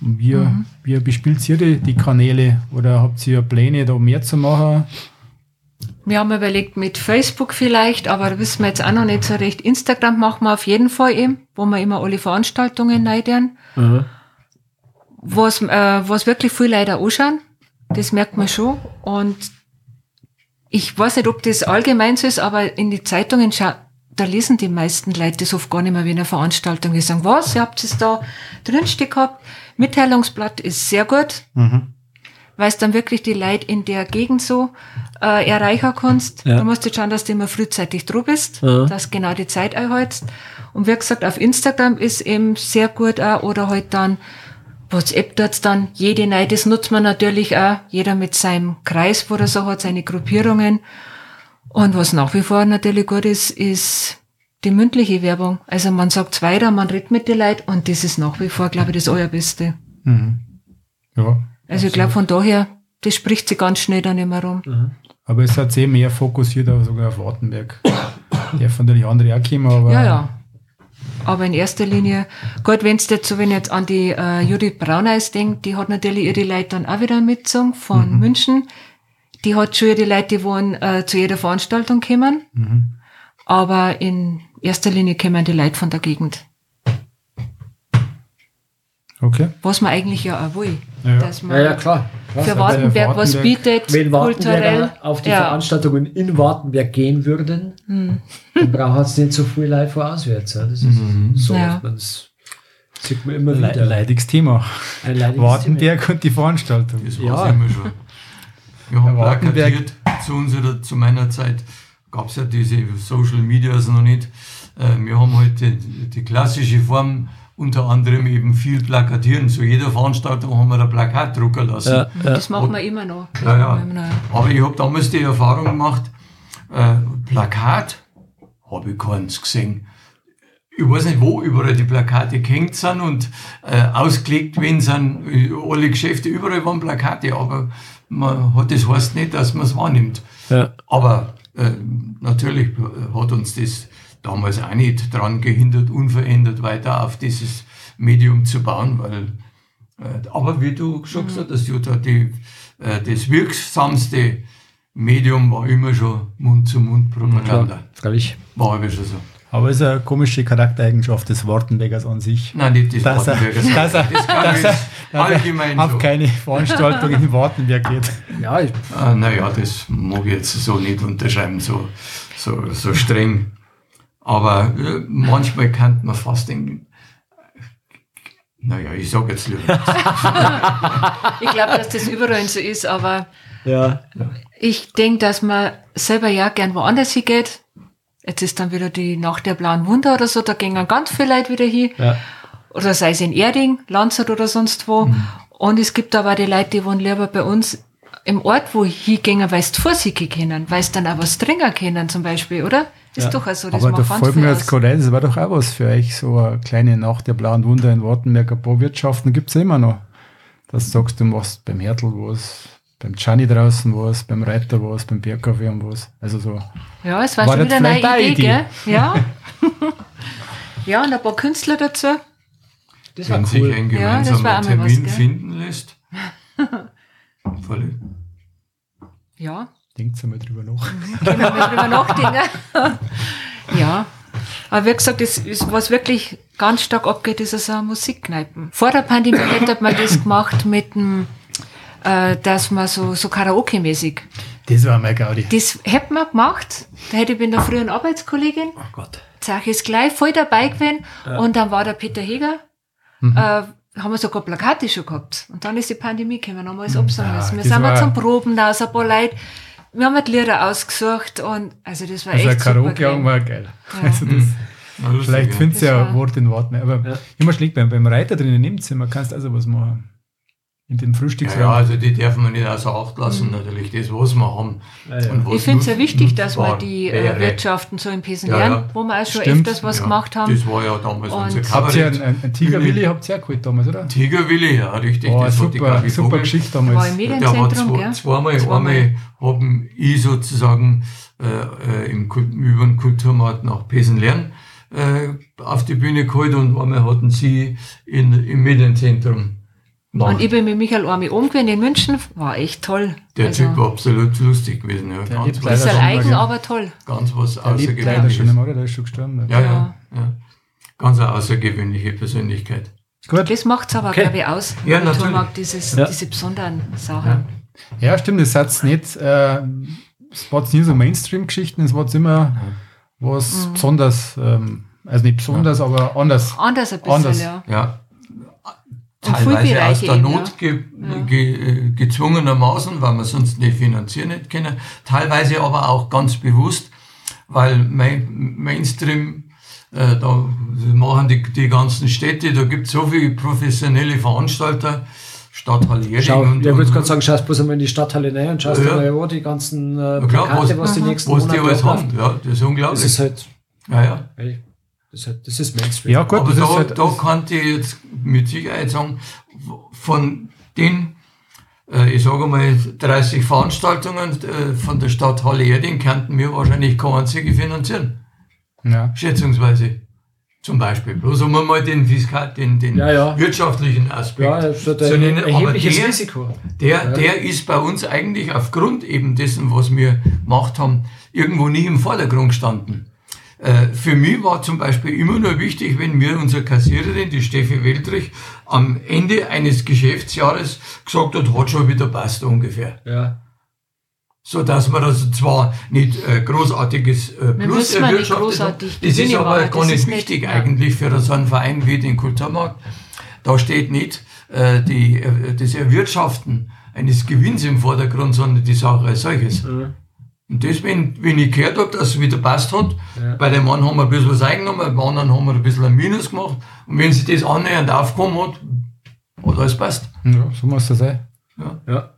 wie, mhm. wie bespielt ihr die, die Kanäle oder habt ihr Pläne, da mehr zu machen?
Wir haben überlegt mit Facebook vielleicht, aber da wissen wir jetzt auch noch nicht so recht. Instagram machen wir auf jeden Fall eben, wo wir immer alle Veranstaltungen neidern. Mhm. Was, äh, was wirklich viel Leute anschauen, das merkt man schon. Und ich weiß nicht, ob das allgemein so ist, aber in die Zeitungen schaut da lesen die meisten Leute das oft gar nicht mehr wie eine Veranstaltung. Die sagen, was, ihr habt es da drinstehen gehabt. Mitteilungsblatt ist sehr gut, mhm. weil es dann wirklich die Leute in der Gegend so äh, erreichen kannst. Ja. Du musst jetzt schauen, dass du immer frühzeitig dran bist, ja. dass genau die Zeit einhältst. Und wie gesagt, auf Instagram ist eben sehr gut auch, oder halt dann WhatsApp dort dann jede Neid, das nutzt man natürlich auch, jeder mit seinem Kreis, wo er so hat, seine Gruppierungen. Und was nach wie vor natürlich gut ist, ist die mündliche Werbung. Also man sagt weiter, man redet mit den Leuten und das ist nach wie vor, glaube ich, das Allerbeste. Mhm. Ja. Also ich glaube von daher, das spricht sich ganz schnell dann immer rum. Mhm.
Aber es hat sich mehr fokussiert auf, sogar auf Wartenberg. Der von der andere auch gekommen, aber.
Ja, ja. Aber in erster Linie, gut, wenn es jetzt so, wenn ich jetzt an die äh, Judith Brauneis denkt, die hat natürlich ihre Leute dann auch wieder mitgezogen von mhm. München die hat schon die Leute, die wollen, äh, zu jeder Veranstaltung kommen. Mhm. Aber in erster Linie kommen die Leute von der Gegend.
Okay.
Was man eigentlich ja auch will.
Ja, dass man
ja, ja klar. Klar. Für Wartenberg, was bietet,
Wenn kulturell. auf die ja. Veranstaltungen in Wartenberg gehen würden, mhm. dann braucht es nicht so viel Leute von auswärts. Das ist mhm. so, ja. das
sieht man immer wieder. Leidiges Thema. Wartenberg Thema. und die Veranstaltung.
Das ja. immer schon. Wir haben plakatiert zu unserer, zu meiner Zeit gab es ja diese Social Medias noch nicht. Äh, wir haben heute halt die klassische Form, unter anderem eben viel plakatieren. Zu jeder Veranstaltung haben wir ein Plakat drucken lassen. Ja,
ja. Das machen wir immer noch.
Ja, ja. Aber ich habe damals die Erfahrung gemacht, äh, Plakat habe ich keins gesehen. Ich weiß nicht, wo überall die Plakate gehängt sind und äh, ausgelegt werden sind. Alle Geschäfte, überall waren Plakate, aber man hat, das heißt nicht, dass man es wahrnimmt. Ja. Aber äh, natürlich hat uns das damals auch nicht daran gehindert, unverändert weiter auf dieses Medium zu bauen, weil, äh, aber wie du schon mhm. gesagt hast, Jutta, die, äh, das wirksamste Medium war immer schon Mund-zu-Mund-Propaganda. Ja,
freilich.
War immer schon so.
Aber es ist eine komische Charaktereigenschaft des Wartenbergers an sich.
Nein, nicht des dass Wartenbergers. Er,
dass er, das kann dass er, allgemein auf so. keine Veranstaltung in Wartenberg geht.
Ja, ich, ah, naja, das mag ich jetzt so nicht unterschreiben, so, so, so streng. Aber äh, manchmal kann man fast denken, naja, ich sage jetzt lieber
Ich glaube, dass das überall so ist, aber ja. ich denke, dass man selber ja gern woanders hingeht Jetzt ist dann wieder die Nacht der blauen Wunder oder so, da gehen ganz viele Leute wieder hin. Ja. Oder sei es in Erding, Landshut oder sonst wo. Mhm. Und es gibt aber die Leute, die wohnen lieber bei uns im Ort, wo hingehen, weil sie Vorsicht kennen, weil sie dann auch was trinken können zum Beispiel, oder?
Das ja. ist doch also, das Aber da folgt mir jetzt gerade das war doch auch was für euch, so eine kleine Nacht der blauen Wunder in Wartenberg. Ein paar Wirtschaften gibt's ja immer noch. Das sagst du, machst beim Hertel was, beim Gianni draußen was, beim Reiter was, beim Bierkaffee und was. Also so.
Ja, es war, war schon wieder eine Idee, Idee, gell? Ja. ja, und ein paar Künstler dazu.
Das Wenn cool. sich ein gemeinsamer ja, Termin was, finden lässt.
Voll. Ja.
Denkt mal drüber nach.
Mhm, können wir mal drüber nachdenken. ja. Aber wie gesagt, das ist, was wirklich ganz stark abgeht, ist also Musikkneipen. Vor der Pandemie hat man das gemacht mit dem, äh, dass man so, so Karaoke-mäßig.
Das war mein Gaudi.
Das hätte man gemacht. Da hätte ich bin der früheren Arbeitskollegin.
Oh Gott.
Sag ich ist gleich voll dabei gewesen. Ja. Und dann war der Peter Heger. Mhm. Äh, haben wir sogar Plakate schon gehabt. Und dann ist die Pandemie gekommen, haben wir alles absagen müssen. Wir sind mal zum Proben raus, ein paar Leute. Wir haben die Lieder ausgesucht und also das war also echt
Karaoke super. war geil. Ja. Also das, mhm. vielleicht findest du ja ein Wort in Wort mehr. Aber ja. immer schlägt beim, beim Reiter drinnen im Zimmer kannst du also was machen in den Frühstücksraum.
Ja, also die dürfen wir nicht außer Acht lassen, mhm. natürlich, das, was wir haben.
Ja, ja. ich finde es ja wichtig, dass wir die äh, Wirtschaften so im Pesen lernen, ja, wo wir auch schon Stimmt. öfters was gemacht haben.
Das war ja damals und unser
Kabarett. Habt ihr einen, einen Tigerwilli habt ihr auch geholt damals, oder?
Tigerwilli, ja, richtig.
Oh, das super, die, super Geschichte damals. War
im Medienzentrum,
ja, zweimal, zweimal, einmal haben ich sozusagen äh, äh im, über den Kulturmarkt nach Pesen lernen äh, auf die Bühne geholt und einmal hatten sie in, im Medienzentrum
Machen. Und ich bin mit Michael Armi umgewesen in München, war echt toll.
Der also, Typ war absolut lustig gewesen. Ja.
Ganz was, ist eigen, aber toll.
Ganz was
der außergewöhnliches. schon Alter, der ist schon gestorben.
Ja, ja, ja. Ganz eine außergewöhnliche Persönlichkeit.
Gut. Das macht es aber, okay. glaube ich, aus.
Ja, natürlich.
mag dieses, ja. diese besonderen Sachen.
Ja, ja stimmt, das hat nicht, äh, es war nie so Mainstream-Geschichten, es war immer was mhm. besonders, ähm, also nicht besonders, aber anders.
Anders ein bisschen, anders. ja.
Ja teilweise aus der Not ge ja. ge gezwungenermaßen, weil wir sonst nicht finanzieren nicht können, teilweise aber auch ganz bewusst, weil Main Mainstream, äh, da machen die, die ganzen Städte, da gibt es so viele professionelle Veranstalter, Stadthalle
Erding. Schau, und, ja, ich würde gerade sagen, schaust bloß einmal in die Stadthalle rein und schaust ja. dir mal die ganzen äh,
Plakate, was, was die nächsten was Monate die alles haben. Ja, das ist unglaublich. Das ist halt,
ja, ja. Das, ist, das ist Mainstream.
Ja, gut, Aber da, halt, da kann ich jetzt mit Sicherheit sagen, von den, äh, ich sage mal, 30 Veranstaltungen äh, von der Stadt Halle Erding könnten wir wahrscheinlich keine einzige finanzieren. Ja. Schätzungsweise. Zum Beispiel. Bloß um mal den, Fiskal, den, den ja, ja. wirtschaftlichen Aspekt ja, das
ist zu nennen. Aber der, Risiko.
Der, der ist bei uns eigentlich aufgrund eben dessen, was wir gemacht haben, irgendwo nie im Vordergrund gestanden. Äh, für mich war zum Beispiel immer nur wichtig, wenn mir unsere Kassiererin, die Steffi Weltrich, am Ende eines Geschäftsjahres gesagt hat, hat schon wieder passt ungefähr.
Ja.
So dass man also zwar nicht äh, großartiges äh, Plus erwirtschaftet hat, das ist aber gar nicht wichtig nicht, eigentlich für so einen Verein wie den Kulturmarkt. Da steht nicht äh, die, äh, das Erwirtschaften eines Gewinns im Vordergrund, sondern die Sache als solches. Mhm. Und das, wenn, wenn ich gehört habe, dass es wieder passt hat, ja. bei dem einen haben wir ein bisschen was eingenommen, beim anderen haben wir ein bisschen ein Minus gemacht. Und wenn sich das annähernd aufgekommen hat, hat alles passt.
Ja, so muss das sein.
Ja. ja.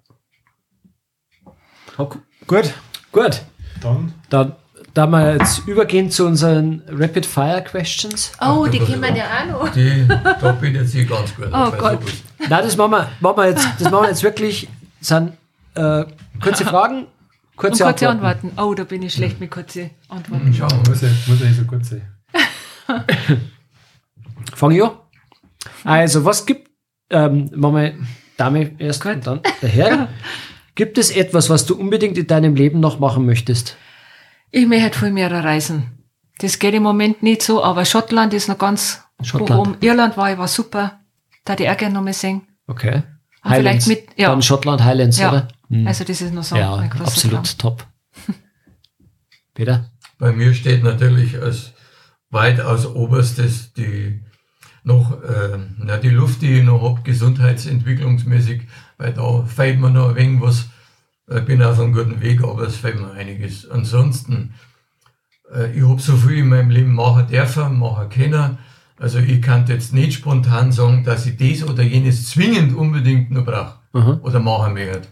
Okay. Gut. Gut. Dann. Dann da wir jetzt übergehen zu unseren Rapid Fire Questions.
Oh, die kennen ja auch noch.
Die, da bin jetzt ich ganz gut.
Oh Gott.
Nein, das machen wir, machen wir jetzt, das machen wir jetzt wirklich, sind äh, kurze Fragen,
Kurze, kurze Antworten. Antworten. Oh, da bin ich schlecht mit kurze Antworten.
Schau, muss ja, muss ja nicht so kurz sein.
Fang ich an. Also, was gibt, ähm, machen wir Dame erst Gut. und dann der Herr. gibt es etwas, was du unbedingt in deinem Leben noch machen möchtest?
Ich möchte viel mehr reisen. Das geht im Moment nicht so, aber Schottland ist noch ganz
Schottland. Oben.
Irland war, ich war super. Da hätte ich auch gerne noch mal sehen.
Okay. Highlands, vielleicht mit, ja. Dann Schottland Highlands,
ja.
oder?
Mhm. Also das ist noch so
ja, ein absolut Traum. top. Peter?
Bei mir steht natürlich als weitaus oberstes die noch äh, na, die Luft, die ich noch habe, gesundheitsentwicklungsmäßig, weil da fällt mir noch ein wenig was. Ich bin auf einem guten Weg, aber es fällt mir einiges. Ansonsten, äh, ich habe so viel in meinem Leben machen dürfen, machen können. Also ich kann jetzt nicht spontan sagen, dass ich das oder jenes zwingend unbedingt noch brauche oder machen möchte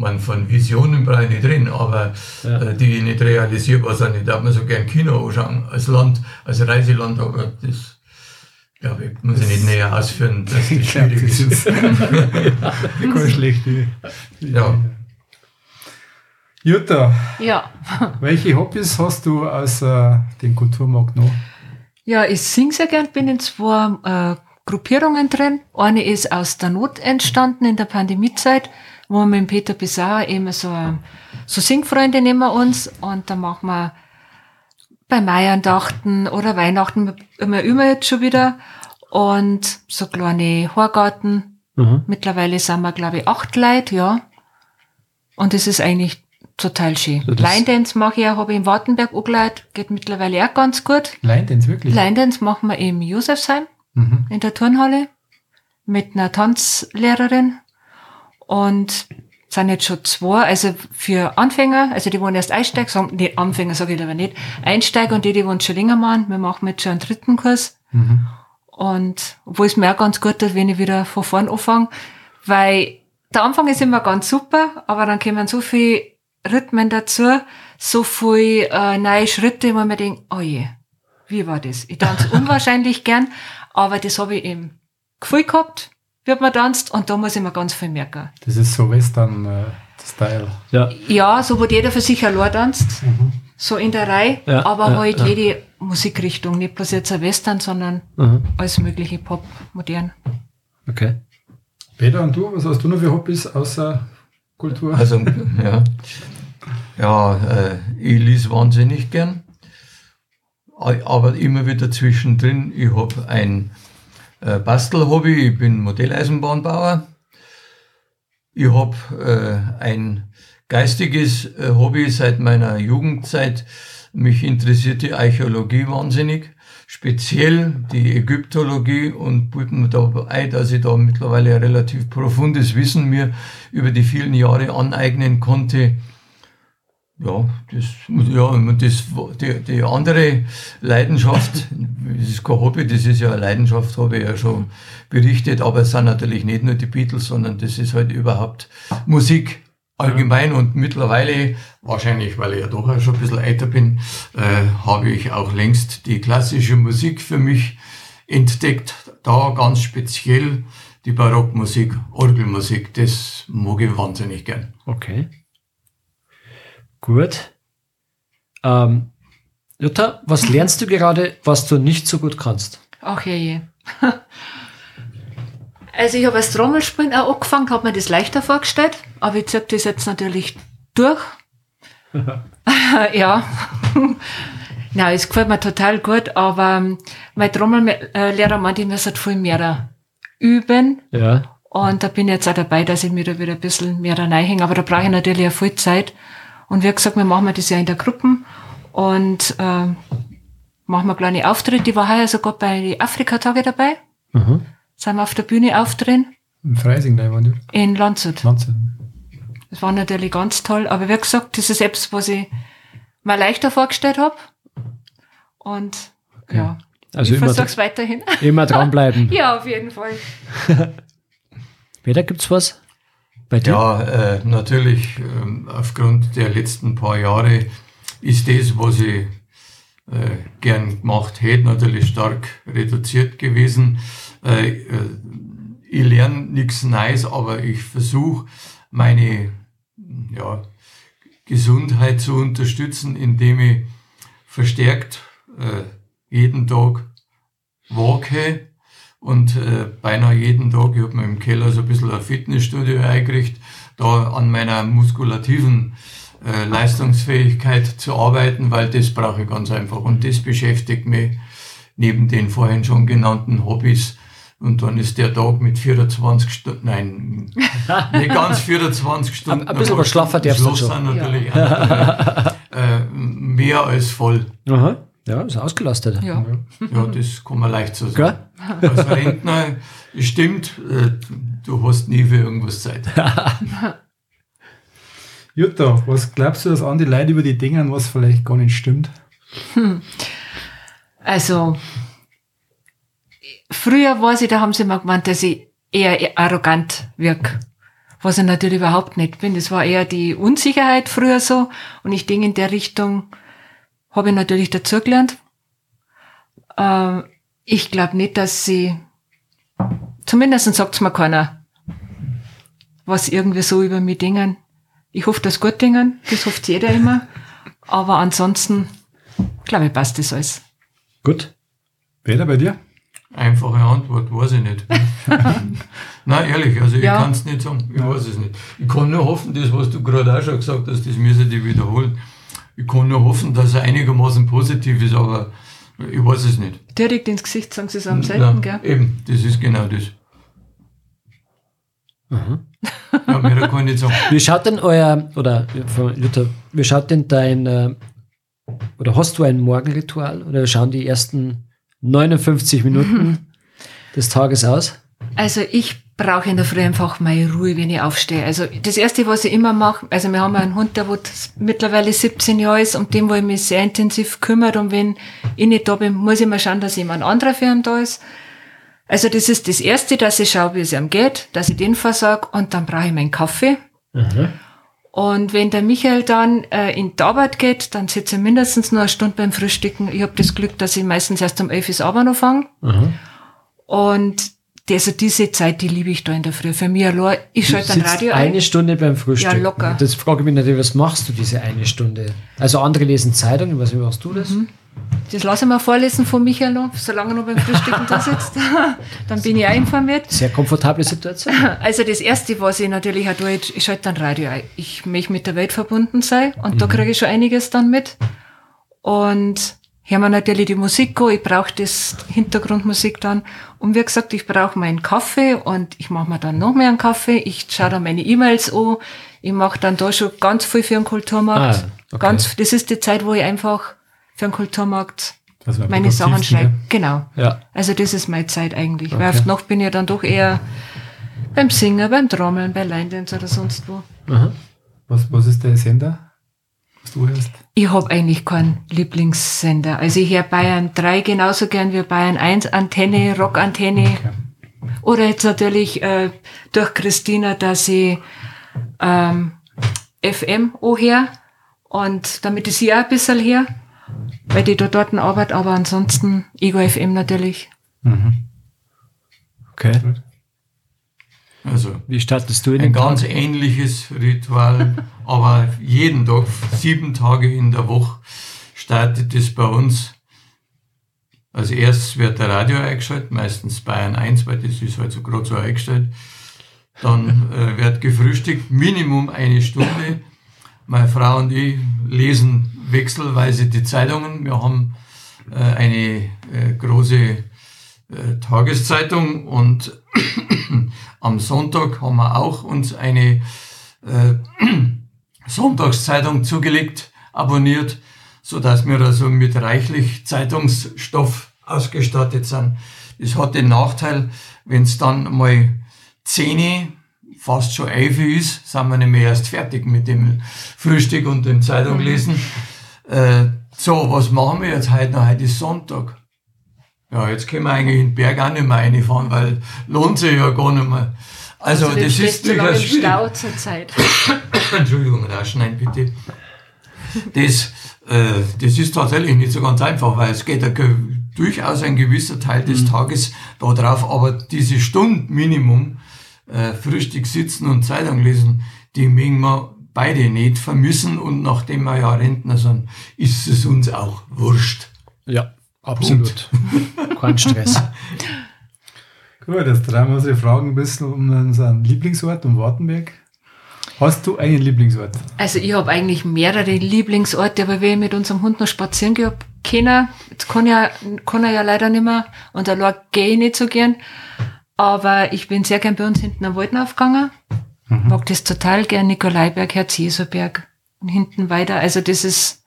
man von Visionen brauche ich nicht drin, aber ja. äh, die nicht realisierbar sind. Ich darf mir so gern Kino anschauen, als Land, als Reiseland, aber das Ja, ich muss ja nicht näher ausführen, dass das schwierig ist.
Keine schlechte. Ja. Jutta,
ja.
welche Hobbys hast du außer dem Kulturmarkt noch?
Ja, ich singe sehr gern, bin in zwei äh, Gruppierungen drin. Eine ist aus der Not entstanden in der Pandemiezeit, wo wir mit Peter Bissauer eben so, so Singfreunde nehmen wir uns und da machen wir bei Maiandachten oder Weihnachten immer, immer jetzt schon wieder und so kleine Horgarten. Mhm. Mittlerweile sind wir, glaube ich, acht Leute, ja. Und es ist eigentlich total schön. So Line Dance mache ich auch, habe ich in Wartenberg angeleitet, geht mittlerweile auch ganz gut.
Line Dance, wirklich?
Line Dance machen wir im Josefsheim mhm. in der Turnhalle mit einer Tanzlehrerin und sind jetzt schon zwei, also für Anfänger, also die wollen erst einsteigen, sagen, nee, Anfänger sage ich aber nicht, Einsteiger und die, die wollen schon länger machen, wir machen jetzt schon einen dritten Kurs. Mhm. Und wo es mir auch ganz gut tut, wenn ich wieder von vorn anfange, weil der Anfang ist immer ganz super, aber dann kommen so viele Rhythmen dazu, so viele äh, neue Schritte, wo man denkt, oh je, wie war das? Ich tanze unwahrscheinlich gern, aber das habe ich im Gefühl gehabt, wird man tanzt und da muss ich mir ganz viel merken.
Das ist so Western-Style.
Äh, ja. ja, so wo jeder für sich allein tanzt, mhm. so in der Reihe, ja, aber ja, halt ja. jede Musikrichtung, nicht bloß jetzt ein Western, sondern mhm. alles mögliche Pop, modern.
Okay. Peter und du, was hast du noch für Hobbys außer Kultur?
Also, ja, ja äh, ich lese wahnsinnig gern aber immer wieder zwischendrin. Ich habe ein äh, Bastelhobby, ich bin Modelleisenbahnbauer. Ich habe äh, ein geistiges äh, Hobby seit meiner Jugendzeit. Mich interessiert die Archäologie wahnsinnig, speziell die Ägyptologie und bildet mir da ein, dass ich da mittlerweile relativ profundes Wissen mir über die vielen Jahre aneignen konnte ja, das, ja, das, die, die andere Leidenschaft, das ist kein Hobby, das ist ja eine Leidenschaft, habe ich ja schon berichtet, aber es sind natürlich nicht nur die Beatles, sondern das ist halt überhaupt Musik allgemein und mittlerweile, wahrscheinlich weil ich ja doch schon ein bisschen älter bin, äh, habe ich auch längst die klassische Musik für mich entdeckt, da ganz speziell die Barockmusik, Orgelmusik, das mag ich wahnsinnig gern.
Okay. Gut. Ähm, Jutta, was lernst du gerade, was du nicht so gut kannst?
Ach je, je. Also ich habe als Trommelspielen auch angefangen, habe mir das leichter vorgestellt, aber ich ziehe das jetzt natürlich durch. ja. Nein, es gefällt mir total gut, aber ähm, mein Trommellehrer meint, ich muss halt viel mehr üben.
Ja.
Und da bin ich jetzt auch dabei, dass ich mir da wieder ein bisschen mehr reinhänge, aber da brauche ich natürlich auch viel Zeit. Und wie gesagt, wir machen das ja in der Gruppen und äh, machen wir kleine Auftritte. Ich war heuer sogar bei den Afrika-Tage dabei. Mhm. Sind wir auf der Bühne auftreten.
In Freising, da waren die?
In Landshut.
Landshut.
Das war natürlich ganz toll. Aber wie gesagt, das ist etwas, was ich mir leichter vorgestellt habe. Und okay. ja,
also ich versuche es weiterhin. Immer dranbleiben.
ja, auf jeden Fall.
Peter, gibt's was?
Bei dir? Ja, äh, natürlich äh, aufgrund der letzten paar Jahre ist das, was ich äh, gern gemacht hätte, natürlich stark reduziert gewesen. Äh, äh, ich lerne nichts Neues, aber ich versuche meine ja, Gesundheit zu unterstützen, indem ich verstärkt jeden Tag walke, und äh, beinahe jeden Tag, ich habe mir im Keller so ein bisschen ein Fitnessstudio eingerichtet, da an meiner muskulativen äh, Leistungsfähigkeit zu arbeiten, weil das brauche ich ganz einfach. Und das beschäftigt mich neben den vorhin schon genannten Hobbys. Und dann ist der Tag mit 24 Stunden, nein, nicht ganz 24 Stunden.
Ein bisschen was schlaffer
darfst du schon. natürlich ja. äh, mehr als voll.
Aha. Ja, ist ausgelastet.
Ja,
ja das kann man leicht so sagen. Gell? Als Rentner stimmt, äh, du hast nie für irgendwas Zeit.
Jutta, was glaubst du, dass an die Leute über die Dinge, was vielleicht gar nicht stimmt? Hm.
Also, früher war sie, da haben sie immer gemeint, dass ich eher arrogant wirke. Was ich natürlich überhaupt nicht bin. Das war eher die Unsicherheit früher so. Und ich denke in der Richtung, habe ich natürlich dazugelernt. Ähm, Ich glaube nicht, dass sie, zumindest sagt's mir keiner, was irgendwie so über mich dingen. Ich hoffe, dass gut dingen, das hofft jeder immer. Aber ansonsten, glaube ich, passt das alles.
Gut. Peter, bei dir?
Einfache Antwort, weiß ich nicht. Nein, ehrlich, also ja. ich kann es nicht sagen, ich weiß es nicht. Ich kann nur hoffen, das, was du gerade auch schon gesagt hast, das müssen die wiederholen. Ich kann nur hoffen, dass er einigermaßen positiv ist, aber ich weiß es nicht.
Direkt ins Gesicht sagen sie es am selten, gell?
Eben, das ist genau das.
Mhm. Ja, mehr kann ich nicht sagen. Wie schaut denn euer, oder Luther, wie schaut denn dein, äh, oder hast du ein Morgenritual? Oder schauen die ersten 59 Minuten des Tages aus?
Also ich brauche in der Früh einfach meine Ruhe, wenn ich aufstehe. Also das Erste, was ich immer mache, also wir haben einen Hund, der mittlerweile 17 Jahre ist, um den, wo ich mich sehr intensiv kümmere. Und wenn ich nicht da bin, muss ich mal schauen, dass jemand anderer für ihn da ist. Also das ist das Erste, dass ich schaue, wie es ihm geht, dass ich den versorge und dann brauche ich meinen Kaffee. Mhm. Und wenn der Michael dann äh, in die Arbeit geht, dann sitze ich mindestens noch eine Stunde beim Frühstücken. Ich habe das Glück, dass ich meistens erst um elf Uhr Abend noch fange. Mhm. Und also diese Zeit, die liebe ich da in der Früh. Für mich allein, ich schalte ein Radio
ein. Eine Stunde beim Frühstück. Ja, locker. Das frage ich mich natürlich, was machst du diese eine Stunde? Also andere lesen Zeitungen, was machst du das? Mhm.
Das lasse ich mal vorlesen von Michael noch, solange er noch beim Frühstücken da sitzt. Dann bin ich auch informiert.
Sehr komfortable Situation.
Also das Erste, was ich natürlich auch tue, ich schalte dann Radio ein. Ich möchte mit der Welt verbunden sein und mhm. da kriege ich schon einiges dann mit. Und hören wir natürlich die Musik an, ich brauche das Hintergrundmusik dann. Und wie gesagt, ich brauche meinen Kaffee und ich mache mir dann noch mehr einen Kaffee. Ich schaue dann meine E-Mails an. Ich mache dann da schon ganz viel für den Kulturmarkt. Ah, okay. Ganz, das ist die Zeit, wo ich einfach für den Kulturmarkt also meine Sachen schreibe. Genau. Ja. Also das ist meine Zeit eigentlich. Okay. Weil oft noch bin ich dann doch eher beim Singen, beim Trommeln, bei Line oder sonst wo.
Aha. Was, was ist der Sender? was du hörst?
Ich habe eigentlich keinen Lieblingssender. Also ich höre Bayern 3 genauso gern wie Bayern 1, Antenne, Rockantenne. Okay. Oder jetzt natürlich äh, durch Christina, dass ich ähm, FM her und damit ist sie auch ein bisschen her, weil die da dort arbeite, aber ansonsten Ego FM natürlich. Mhm.
Okay. Also, wie startest du in Ein ganz Tag? ähnliches Ritual, aber jeden Tag, sieben Tage in der Woche startet es bei uns. Als erstes wird der Radio eingeschaltet, meistens Bayern 1, weil das ist halt so gerade so eingestellt. Dann äh, wird gefrühstückt, Minimum eine Stunde. Meine Frau und ich lesen wechselweise die Zeitungen. Wir haben äh, eine äh, große äh, Tageszeitung und am Sonntag haben wir auch uns eine äh, Sonntagszeitung zugelegt, abonniert, so dass wir also mit reichlich Zeitungsstoff ausgestattet sind. Das hat den Nachteil, wenn es dann mal zehn, fast schon elf ist, sind wir nicht mehr erst fertig mit dem Frühstück und dem Zeitunglesen. Mhm. Äh, so, was machen wir jetzt heute noch? Heute ist Sonntag. Ja, jetzt können wir eigentlich in den Berg auch nicht mehr reinfahren, weil lohnt sich ja gar nicht mehr. Also, also das ist durchaus schwierig. Stau zur Zeit. Entschuldigung, rausschneiden bitte. Das, äh, das ist tatsächlich nicht so ganz einfach, weil es geht ein, durchaus ein gewisser Teil des mhm. Tages da drauf, aber diese Stunde Minimum äh, Frühstück sitzen und Zeitung lesen, die mögen wir beide nicht vermissen und nachdem wir ja Rentner sind, ist es uns auch wurscht.
Ja. Absolut. Kein Stress.
Gut, jetzt drehen wir unsere Fragen ein bisschen um unseren Lieblingsort, um Wartenberg. Hast du einen Lieblingsort?
Also ich habe eigentlich mehrere Lieblingsorte, aber wenn ich mit unserem Hund noch spazieren gehe, keiner, jetzt kann, ja, kann er ja leider nicht mehr und allein gehe ich nicht so gern. Aber ich bin sehr gern bei uns hinten am Walden aufgegangen. Mhm. Mag das total gern, Nikolaiberg, Herz-Jesu-Berg und hinten weiter. Also das ist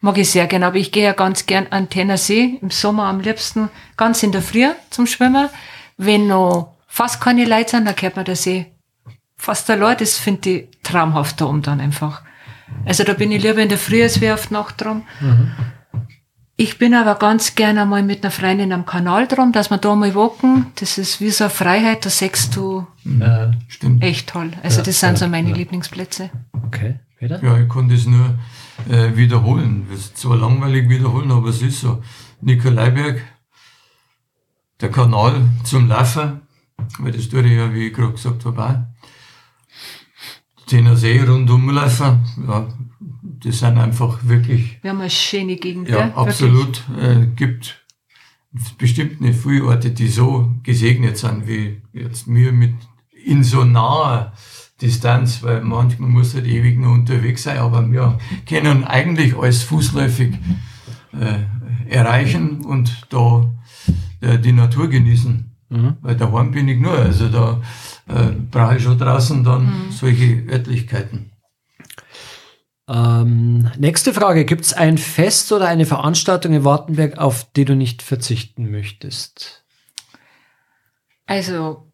Mag ich sehr gern, aber ich gehe ja ganz gern an Tennersee, im Sommer am liebsten ganz in der Früh zum Schwimmen. Wenn noch fast keine Leute sind, dann kehrt man der See fast allein. Das finde ich traumhaft da um dann einfach. Also da bin ich lieber in der Früh als wie auf die Nacht drum. Mhm. Ich bin aber ganz gerne einmal mit einer Freundin am Kanal drum, dass wir da mal walken. Das ist wie so eine Freiheit, da sechst du ja, stimmt. echt toll. Also ja, das sind ja, so meine Lieblingsplätze.
Okay, wieder? Ja, ich kann das nur äh, wiederholen. Das ist zwar langweilig wiederholen, aber es ist so. Nikolaiberg, der Kanal zum Laufen, weil das tue ich ja, wie ich gerade gesagt habe, auch. Den See rundum laufen, ja, das sind einfach wirklich.
Wir haben eine schöne Gegend,
Ja,
gell?
absolut. Äh, gibt bestimmt nicht viele Orte, die so gesegnet sind wie jetzt mir mit in so naher Distanz, weil manchmal muss halt ewig noch unterwegs sein, aber wir können eigentlich alles fußläufig äh, erreichen und da äh, die Natur genießen. Weil daheim bin ich nur, also da äh, brauche ich schon draußen dann solche Örtlichkeiten.
Ähm, nächste Frage. Gibt es ein Fest oder eine Veranstaltung in Wartenberg, auf die du nicht verzichten möchtest?
Also,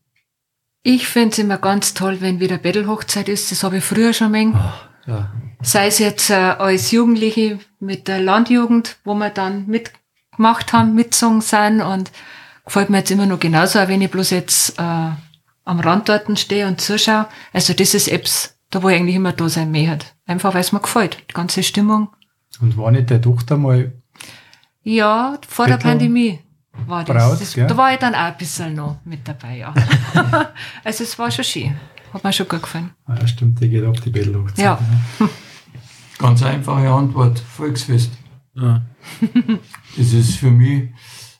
ich finde es immer ganz toll, wenn wieder Bettelhochzeit ist. Das habe ich früher schon mengen.
Ja.
Sei es jetzt äh, als Jugendliche mit der Landjugend, wo wir dann mitgemacht haben, mitgesungen sind und gefällt mir jetzt immer noch genauso, auch wenn ich bloß jetzt äh, am Rand dort stehe und zuschaue. Also das ist Apps, da wo ich eigentlich immer da sein möchte. Einfach weil es mir gefällt, die ganze Stimmung.
Und war nicht der Tochter mal,
Ja, vor der
Bettel-
Pandemie war das.
Braut,
das da war ich dann auch ein bisschen noch mit dabei, ja. also es war schon schön. Hat mir schon gut gefallen.
ah, ja, stimmt, die geht ab, die Bettelhochzeit.
Ja.
Ganz einfache Antwort, Volksfest.
Ja.
Das ist für mich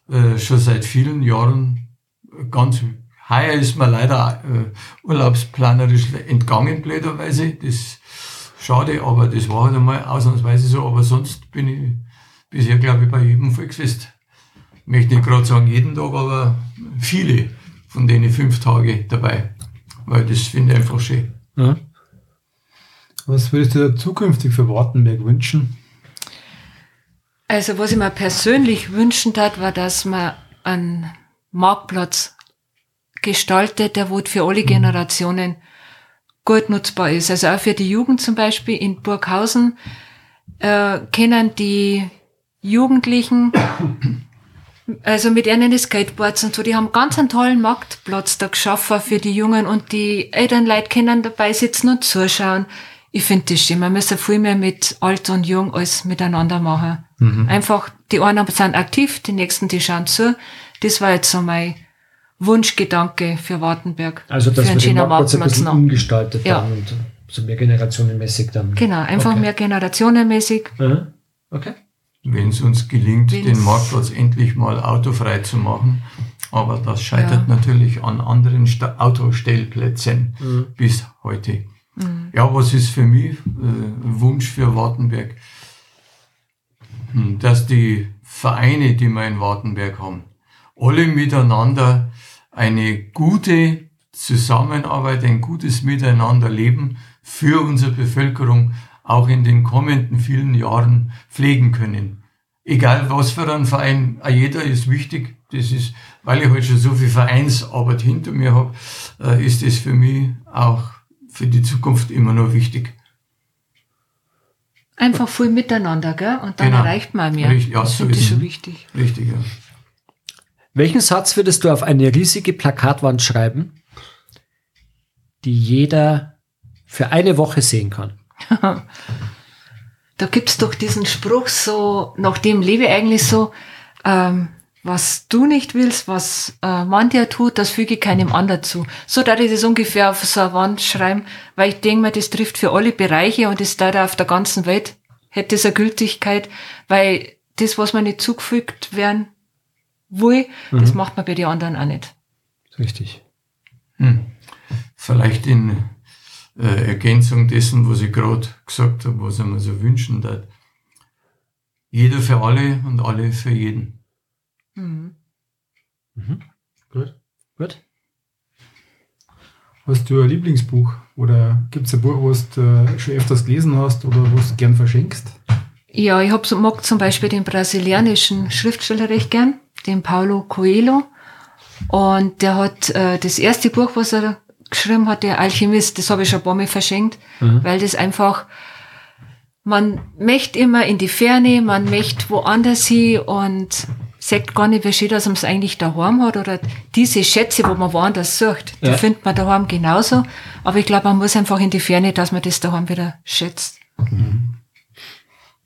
äh, schon seit vielen Jahren ganz, heuer ist mir leider äh, urlaubsplanerisch entgangen, blöderweise. Das ist schade, aber das war halt einmal ausnahmsweise so. Aber sonst bin ich bisher, glaube ich, bei jedem Volksfest. Ich möchte nicht gerade sagen jeden Tag, aber viele von denen fünf Tage dabei. Weil das finde ich einfach schön.
Ja.
Was würdest du dir zukünftig für Wartenberg wünschen?
Also was ich mir persönlich wünschen tat, war, dass man einen Marktplatz gestaltet, der wo für alle Generationen gut nutzbar ist. Also auch für die Jugend zum Beispiel in Burghausen äh, können die Jugendlichen, also mit ihren Skateboards und so, die haben ganz einen tollen Marktplatz da geschaffen für die Jungen und die älteren Leute können dabei sitzen und zuschauen. Ich finde das schön. Man müsste viel mehr mit alt und jung alles miteinander machen. Einfach, die einen sind aktiv, die nächsten, die schauen zu. Das war jetzt so mein Wunschgedanke für Wartenberg.
Also, dass
für
wir den Marktplatz ein bisschen umgestaltet
Ja.
haben und so mehr generationenmäßig dann.
Genau, einfach
Okay.
mehr generationenmäßig.
Ja. Okay.
Wenn es uns gelingt,
Wenn's-
den Marktplatz endlich mal autofrei zu machen. Aber das scheitert
Ja.
natürlich an anderen Sta Autostellplätzen bis heute. Ja, was ist für mich äh, Wunsch für Wartenberg? Hm, Dass die Vereine, die wir in Wartenberg haben, alle miteinander eine gute Zusammenarbeit, ein gutes Miteinanderleben für unsere Bevölkerung auch in den kommenden vielen Jahren pflegen können. Egal was für ein Verein, jeder ist wichtig. Das ist, weil ich halt schon so viel Vereinsarbeit hinter mir habe, äh, ist es für mich auch für die Zukunft immer noch wichtig.
Einfach viel miteinander, gell? Und dann
Genau.
erreicht man mehr.
Richtig, ja,
das
so
finde
ist
ich schon wichtig.
Richtig, ja.
Welchen Satz würdest du auf eine riesige Plakatwand schreiben, die jeder für eine Woche sehen kann?
Da gibt's doch diesen Spruch so, nach dem lebe ich eigentlich so, ähm, was du nicht willst, was äh, man dir tut, das füge keinem anderen zu. So da ich das ungefähr auf so eine Wand schreiben, weil ich denke mir, das trifft für alle Bereiche und das da auf der ganzen Welt hätte es eine Gültigkeit, weil das, was man nicht zugefügt werden will, das macht man bei den anderen auch nicht.
Richtig.
Hm. Vielleicht in äh, Ergänzung dessen, was ich gerade gesagt habe, was ich mir so wünschen darf. Jeder für alle und alle für jeden.
Mhm.
Gut.
Gut.
Hast du ein Lieblingsbuch? Oder gibt es ein Buch, was du äh, schon öfters gelesen hast oder was du gern verschenkst?
Ja, ich hab, so- mag zum Beispiel den brasilianischen Schriftsteller recht gern, den Paulo Coelho. Und der hat äh, das erste Buch, was er geschrieben hat, der Alchemist, das habe ich schon ein paar Mal verschenkt, weil das einfach, man möchte immer in die Ferne, man möchte woanders hin und sagt gar nicht, wie schön, dass man es eigentlich daheim hat oder diese Schätze, wo man woanders sucht, die
Ja.
findet man daheim genauso. Aber ich glaube, man muss einfach in die Ferne, dass man das daheim wieder schätzt.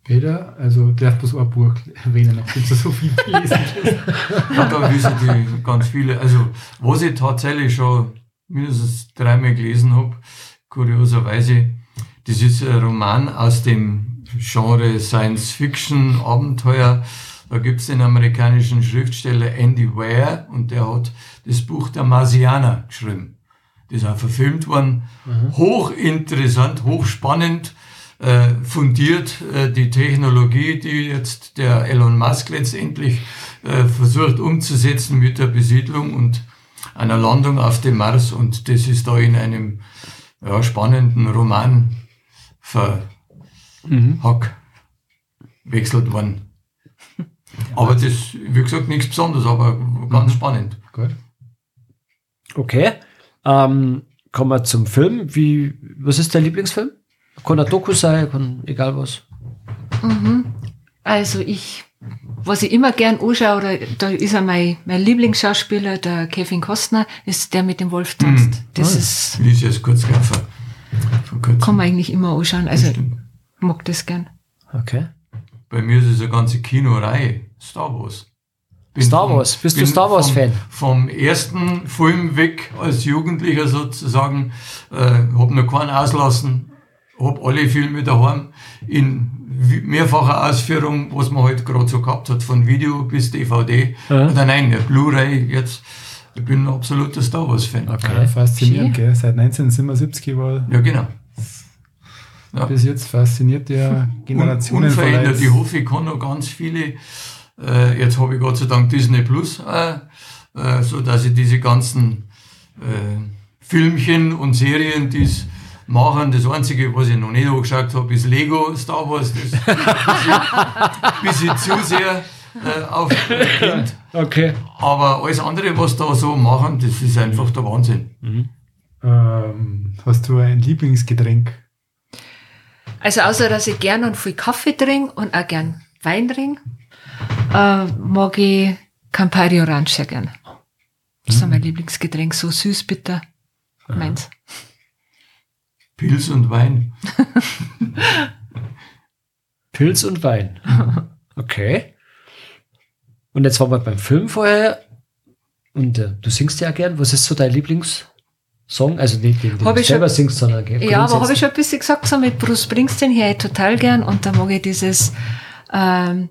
Jeder, also darf bloß ein Buch erwähnen, nachdem du so viel gelesen hast.
ja, da wissen die ganz viele. Also, was ich tatsächlich schon mindestens dreimal gelesen habe, kurioserweise, das ist ein Roman aus dem Genre Science Fiction, Abenteuer. Da gibt's den amerikanischen Schriftsteller Andy Ware und der hat das Buch der Marsianer geschrieben. Das ist auch verfilmt worden. Mhm. Hochinteressant, hochspannend äh, fundiert äh, die Technologie, die jetzt der Elon Musk letztendlich äh, versucht umzusetzen mit der Besiedlung und einer Landung auf dem Mars. Und das ist da in einem ja, spannenden Roman verwechselt mhm. worden. Aber das, wie gesagt, nichts Besonderes, aber ganz mhm. spannend. Gut.
Okay. Ähm, kommen wir zum Film. Wie, was ist dein Lieblingsfilm? Kann ein Doku sein, kann egal was.
Mhm. Also ich, was ich immer gern anschaue, oder da ist ja mein, mein Lieblingsschauspieler, der Kevin Costner, ist der mit dem Wolf tanzt. Mhm. Das ah, ist.
Lies jetzt kurz greifen.
Kann man eigentlich immer anschauen. Also mag das gern.
Okay.
Bei mir ist es eine ganze Kinoreihe. Star Wars.
Bin Star Wars, bist du Star Wars-Fan?
Vom, vom, ersten Film weg als Jugendlicher sozusagen, äh, hab noch keinen auslassen, habe alle Filme daheim in mehrfacher Ausführung, was man halt gerade so gehabt hat, von Video bis DVD. Ja. Oder nein, Blu-ray jetzt. Ich bin ein absoluter Star Wars-Fan.
Okay, ja, faszinierend, gell? Seit 1977 war.
Ja, genau.
Ja. Bis jetzt fasziniert der Generationen.
Unverändert. Ich hoffe, ich kann noch ganz viele. Äh, jetzt habe ich Gott sei Dank Disney Plus, äh, äh, so dass ich diese ganzen äh, Filmchen und Serien, die es machen. Das Einzige, was ich noch nicht angeschaut habe, ist Lego Star Wars. Das ein bisschen zu sehr äh, auf Kind.
Okay.
Aber alles andere, was da so machen, das ist einfach der Wahnsinn. Mhm.
Ähm, hast du ein Lieblingsgetränk?
Also außer, dass ich gern und viel Kaffee trinke und auch gern Wein trinke, äh, mag ich Campari Orange sehr gern. Das ist mhm. mein Lieblingsgetränk, so süß, bitter. Meins.
Pilz und Wein.
Pilz und Wein. Okay. Und jetzt waren wir beim Film vorher. Und äh, du singst ja gern. Was ist so dein Lieblingssong? Also nicht den, den du selber
schon, singst, sondern gell, Ja, aber habe ich schon ein bisschen gesagt, so mit Bruce Springsteen höre ich total gern. Und da mag ich dieses ähm,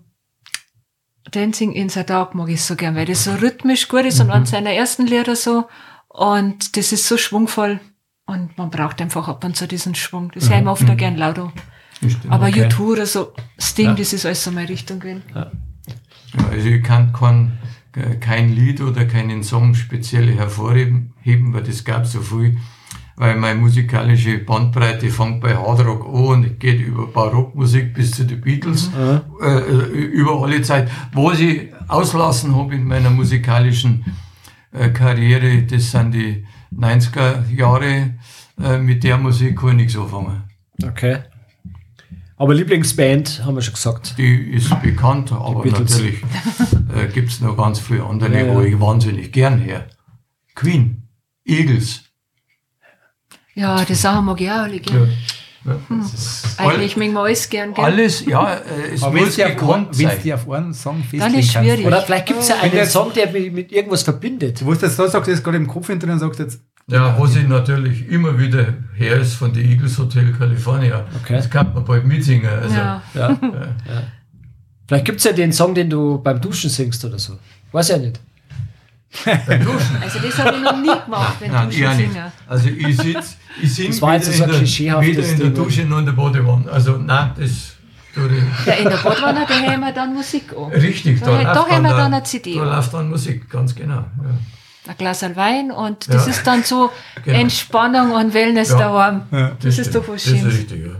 Dancing in the Dark mag ich so gern, weil das so rhythmisch gut ist mhm. und an seiner ersten Lieder so. Und das ist so schwungvoll. Und man braucht einfach ab und zu diesen Schwung. Das mhm. höre ich mir oft mhm. auch gern lauter. Aber okay. U2 oder so, Sting, ja. das ist alles so meine Richtung gewesen. Ja.
ja. also ich kann kein, kein Lied oder keinen Song speziell hervorheben, weil das gab so viel, weil meine musikalische Bandbreite fängt bei Hardrock an und geht über Barockmusik bis zu den Beatles, mhm. äh, über alle Zeit. Was ich auslassen habe in meiner musikalischen äh, Karriere, das sind die 90er Jahre, äh, mit der Musik kann ich nichts anfangen.
Okay. Aber Lieblingsband haben wir schon gesagt.
Die ist bekannt, aber natürlich äh, gibt es noch ganz viele andere, ja, ja. wo ich wahnsinnig gern her. Queen, Eagles.
Ja, die Sachen mag ich auch alle gern. Ja. Hm. Eigentlich mögen wir alles gern,
gern. Alles, ja, äh, es Aber muss gekonnt
sein. Wenn du auf einen Song
festlegen Dann ist schwierig.
Oder vielleicht gibt es ja einen Song, der mich mit irgendwas verbindet.
Du weißt jetzt, da sagst du jetzt gerade im Kopf hinter und sagst jetzt,
ja, was ich natürlich immer wieder her ist von der Eagles Hotel California. Okay. Das kann man bald mitsingen. Also, ja. Ja. ja.
Vielleicht gibt es ja den Song, den du beim Duschen singst oder so. Weiß ja nicht.
beim Duschen? Also das habe ich noch nie gemacht, wenn Nein, Duschen singe.
Also ich sitze ich
das war jetzt so
weder, weder in der Dusche noch in der Badewanne. Also nein, das...
Ja, in der Badewanne, da hören wir dann Musik an.
Richtig,
da, da, da hören wir dann eine CD
Da läuft dann Musik, ganz genau. Ja
ein Glas Wein und das ja. ist dann so genau. Entspannung und Wellness ja. daheim. Ja, das, das ist doch was Schönes. Das ist richtig, ja.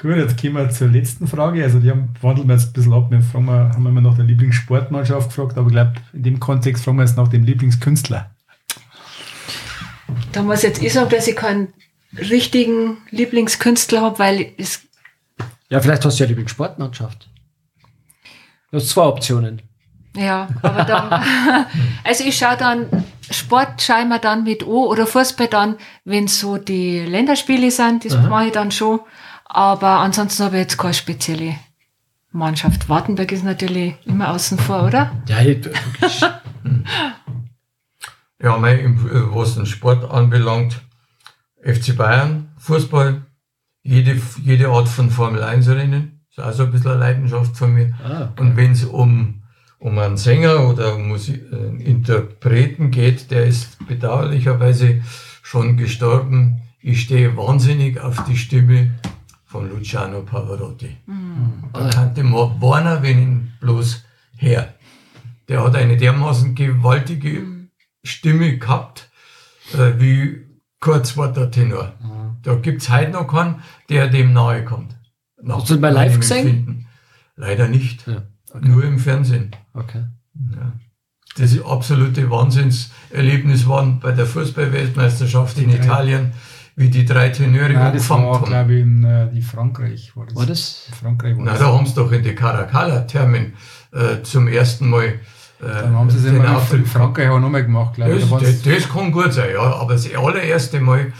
Gut, jetzt kommen wir zur letzten Frage. Also die haben, wandeln wir jetzt ein bisschen ab. Wir fragen haben wir nach der Lieblingssportmannschaft gefragt, aber ich glaube, in dem Kontext fragen wir jetzt nach dem Lieblingskünstler.
Da muss jetzt ich sagen, dass ich keinen richtigen Lieblingskünstler habe, weil es...
Ja, vielleicht hast du ja Lieblingssportmannschaft. Du hast zwei Optionen.
Ja, aber dann, also ich schaue dann, Sport schaue ich mir dann mit an oder Fußball dann, wenn so die Länderspiele sind, das Aha. mache ich dann schon. Aber ansonsten habe ich jetzt keine spezielle Mannschaft. Wartenberg ist natürlich immer außen vor, oder?
Ja,
ja, mein, was den Sport anbelangt, FC Bayern, Fußball, jede, jede Art von Formel 1 Rennen, ist auch so ein bisschen eine Leidenschaft von mir. Ah, okay. Und wenn es um, um einen Sänger oder um Musik, äh, Interpreten geht, der ist bedauerlicherweise schon gestorben. Ich stehe wahnsinnig auf die Stimme von Luciano Pavarotti. Mhm. Da kannte Warner, wenn ihn bloß her. Der hat eine dermaßen gewaltige. Stimme gehabt, äh, wie Kurzworter Tenor. Mhm. Da gibt's heute noch keinen, der dem nahe kommt.
Hast du bei live gesehen?
Leider nicht. Ja, okay. Nur im Fernsehen.
Okay.
Ja. Das ist absolute Wahnsinnserlebnis waren bei der Fußballweltmeisterschaft in Italien, wie die drei Tenöre
Nein, das war, glaube ich, in, äh, in Frankreich.
War das? War das?
In Frankreich war Na, da haben sie doch in die Caracalla-Thermen äh, zum ersten Mal
dann haben sie es immer in Frankreich auch nochmal gemacht,
glaube ich. Das, das, das, kann gut sein, ja. Aber das allererste Mal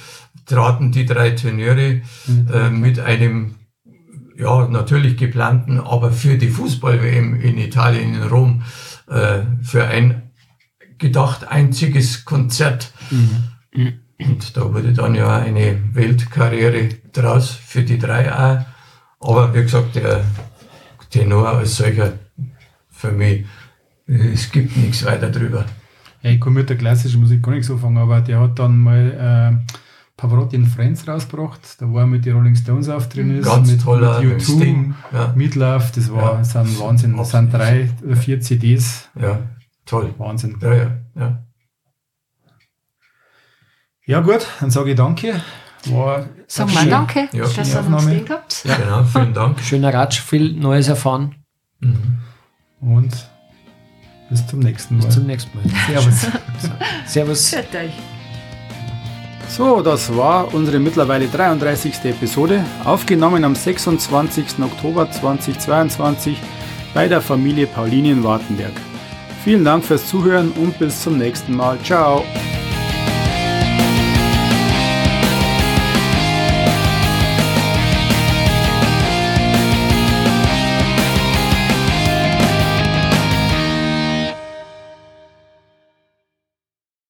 traten die drei Tenöre mhm. äh, mit einem ja, natürlich geplanten, aber für die Fußball-WM in Italien, in Rom, äh, für ein gedacht einziges Konzert. Mhm. Und da wurde dann ja eine Weltkarriere draus für die drei auch. Aber wie gesagt, der Tenor als solcher für mich, es gibt nichts weiter drüber.
Ja, ich komme mit der klassischen Musik gar nicht so fangen, aber der hat dann mal äh, Pavarotti in Friends rausgebracht. Da war er mit den Rolling Stones auf drin.
Ist, Ganz
mit,
toller
mit U2, ja. Midlove, das war ja, sind Wahnsinn. Das sind drei oder vier CDs.
Ja, toll.
Wahnsinn.
Ja, ja, ja.
Ja gut, dann sage ich danke. War
Sag mal danke, ja. dass ihr uns den habt.
Ja. Genau, vielen Dank.
Schöner Ratsch, viel Neues erfahren.
Mhm. Und bis zum nächsten Mal.
Bis zum nächsten Mal.
Servus.
Servus.
Hört euch.
So, das war unsere mittlerweile 33. Episode, aufgenommen am 26. Oktober 2022 bei der Familie Paulini in Wartenberg. Vielen Dank fürs Zuhören und bis zum nächsten Mal. Ciao!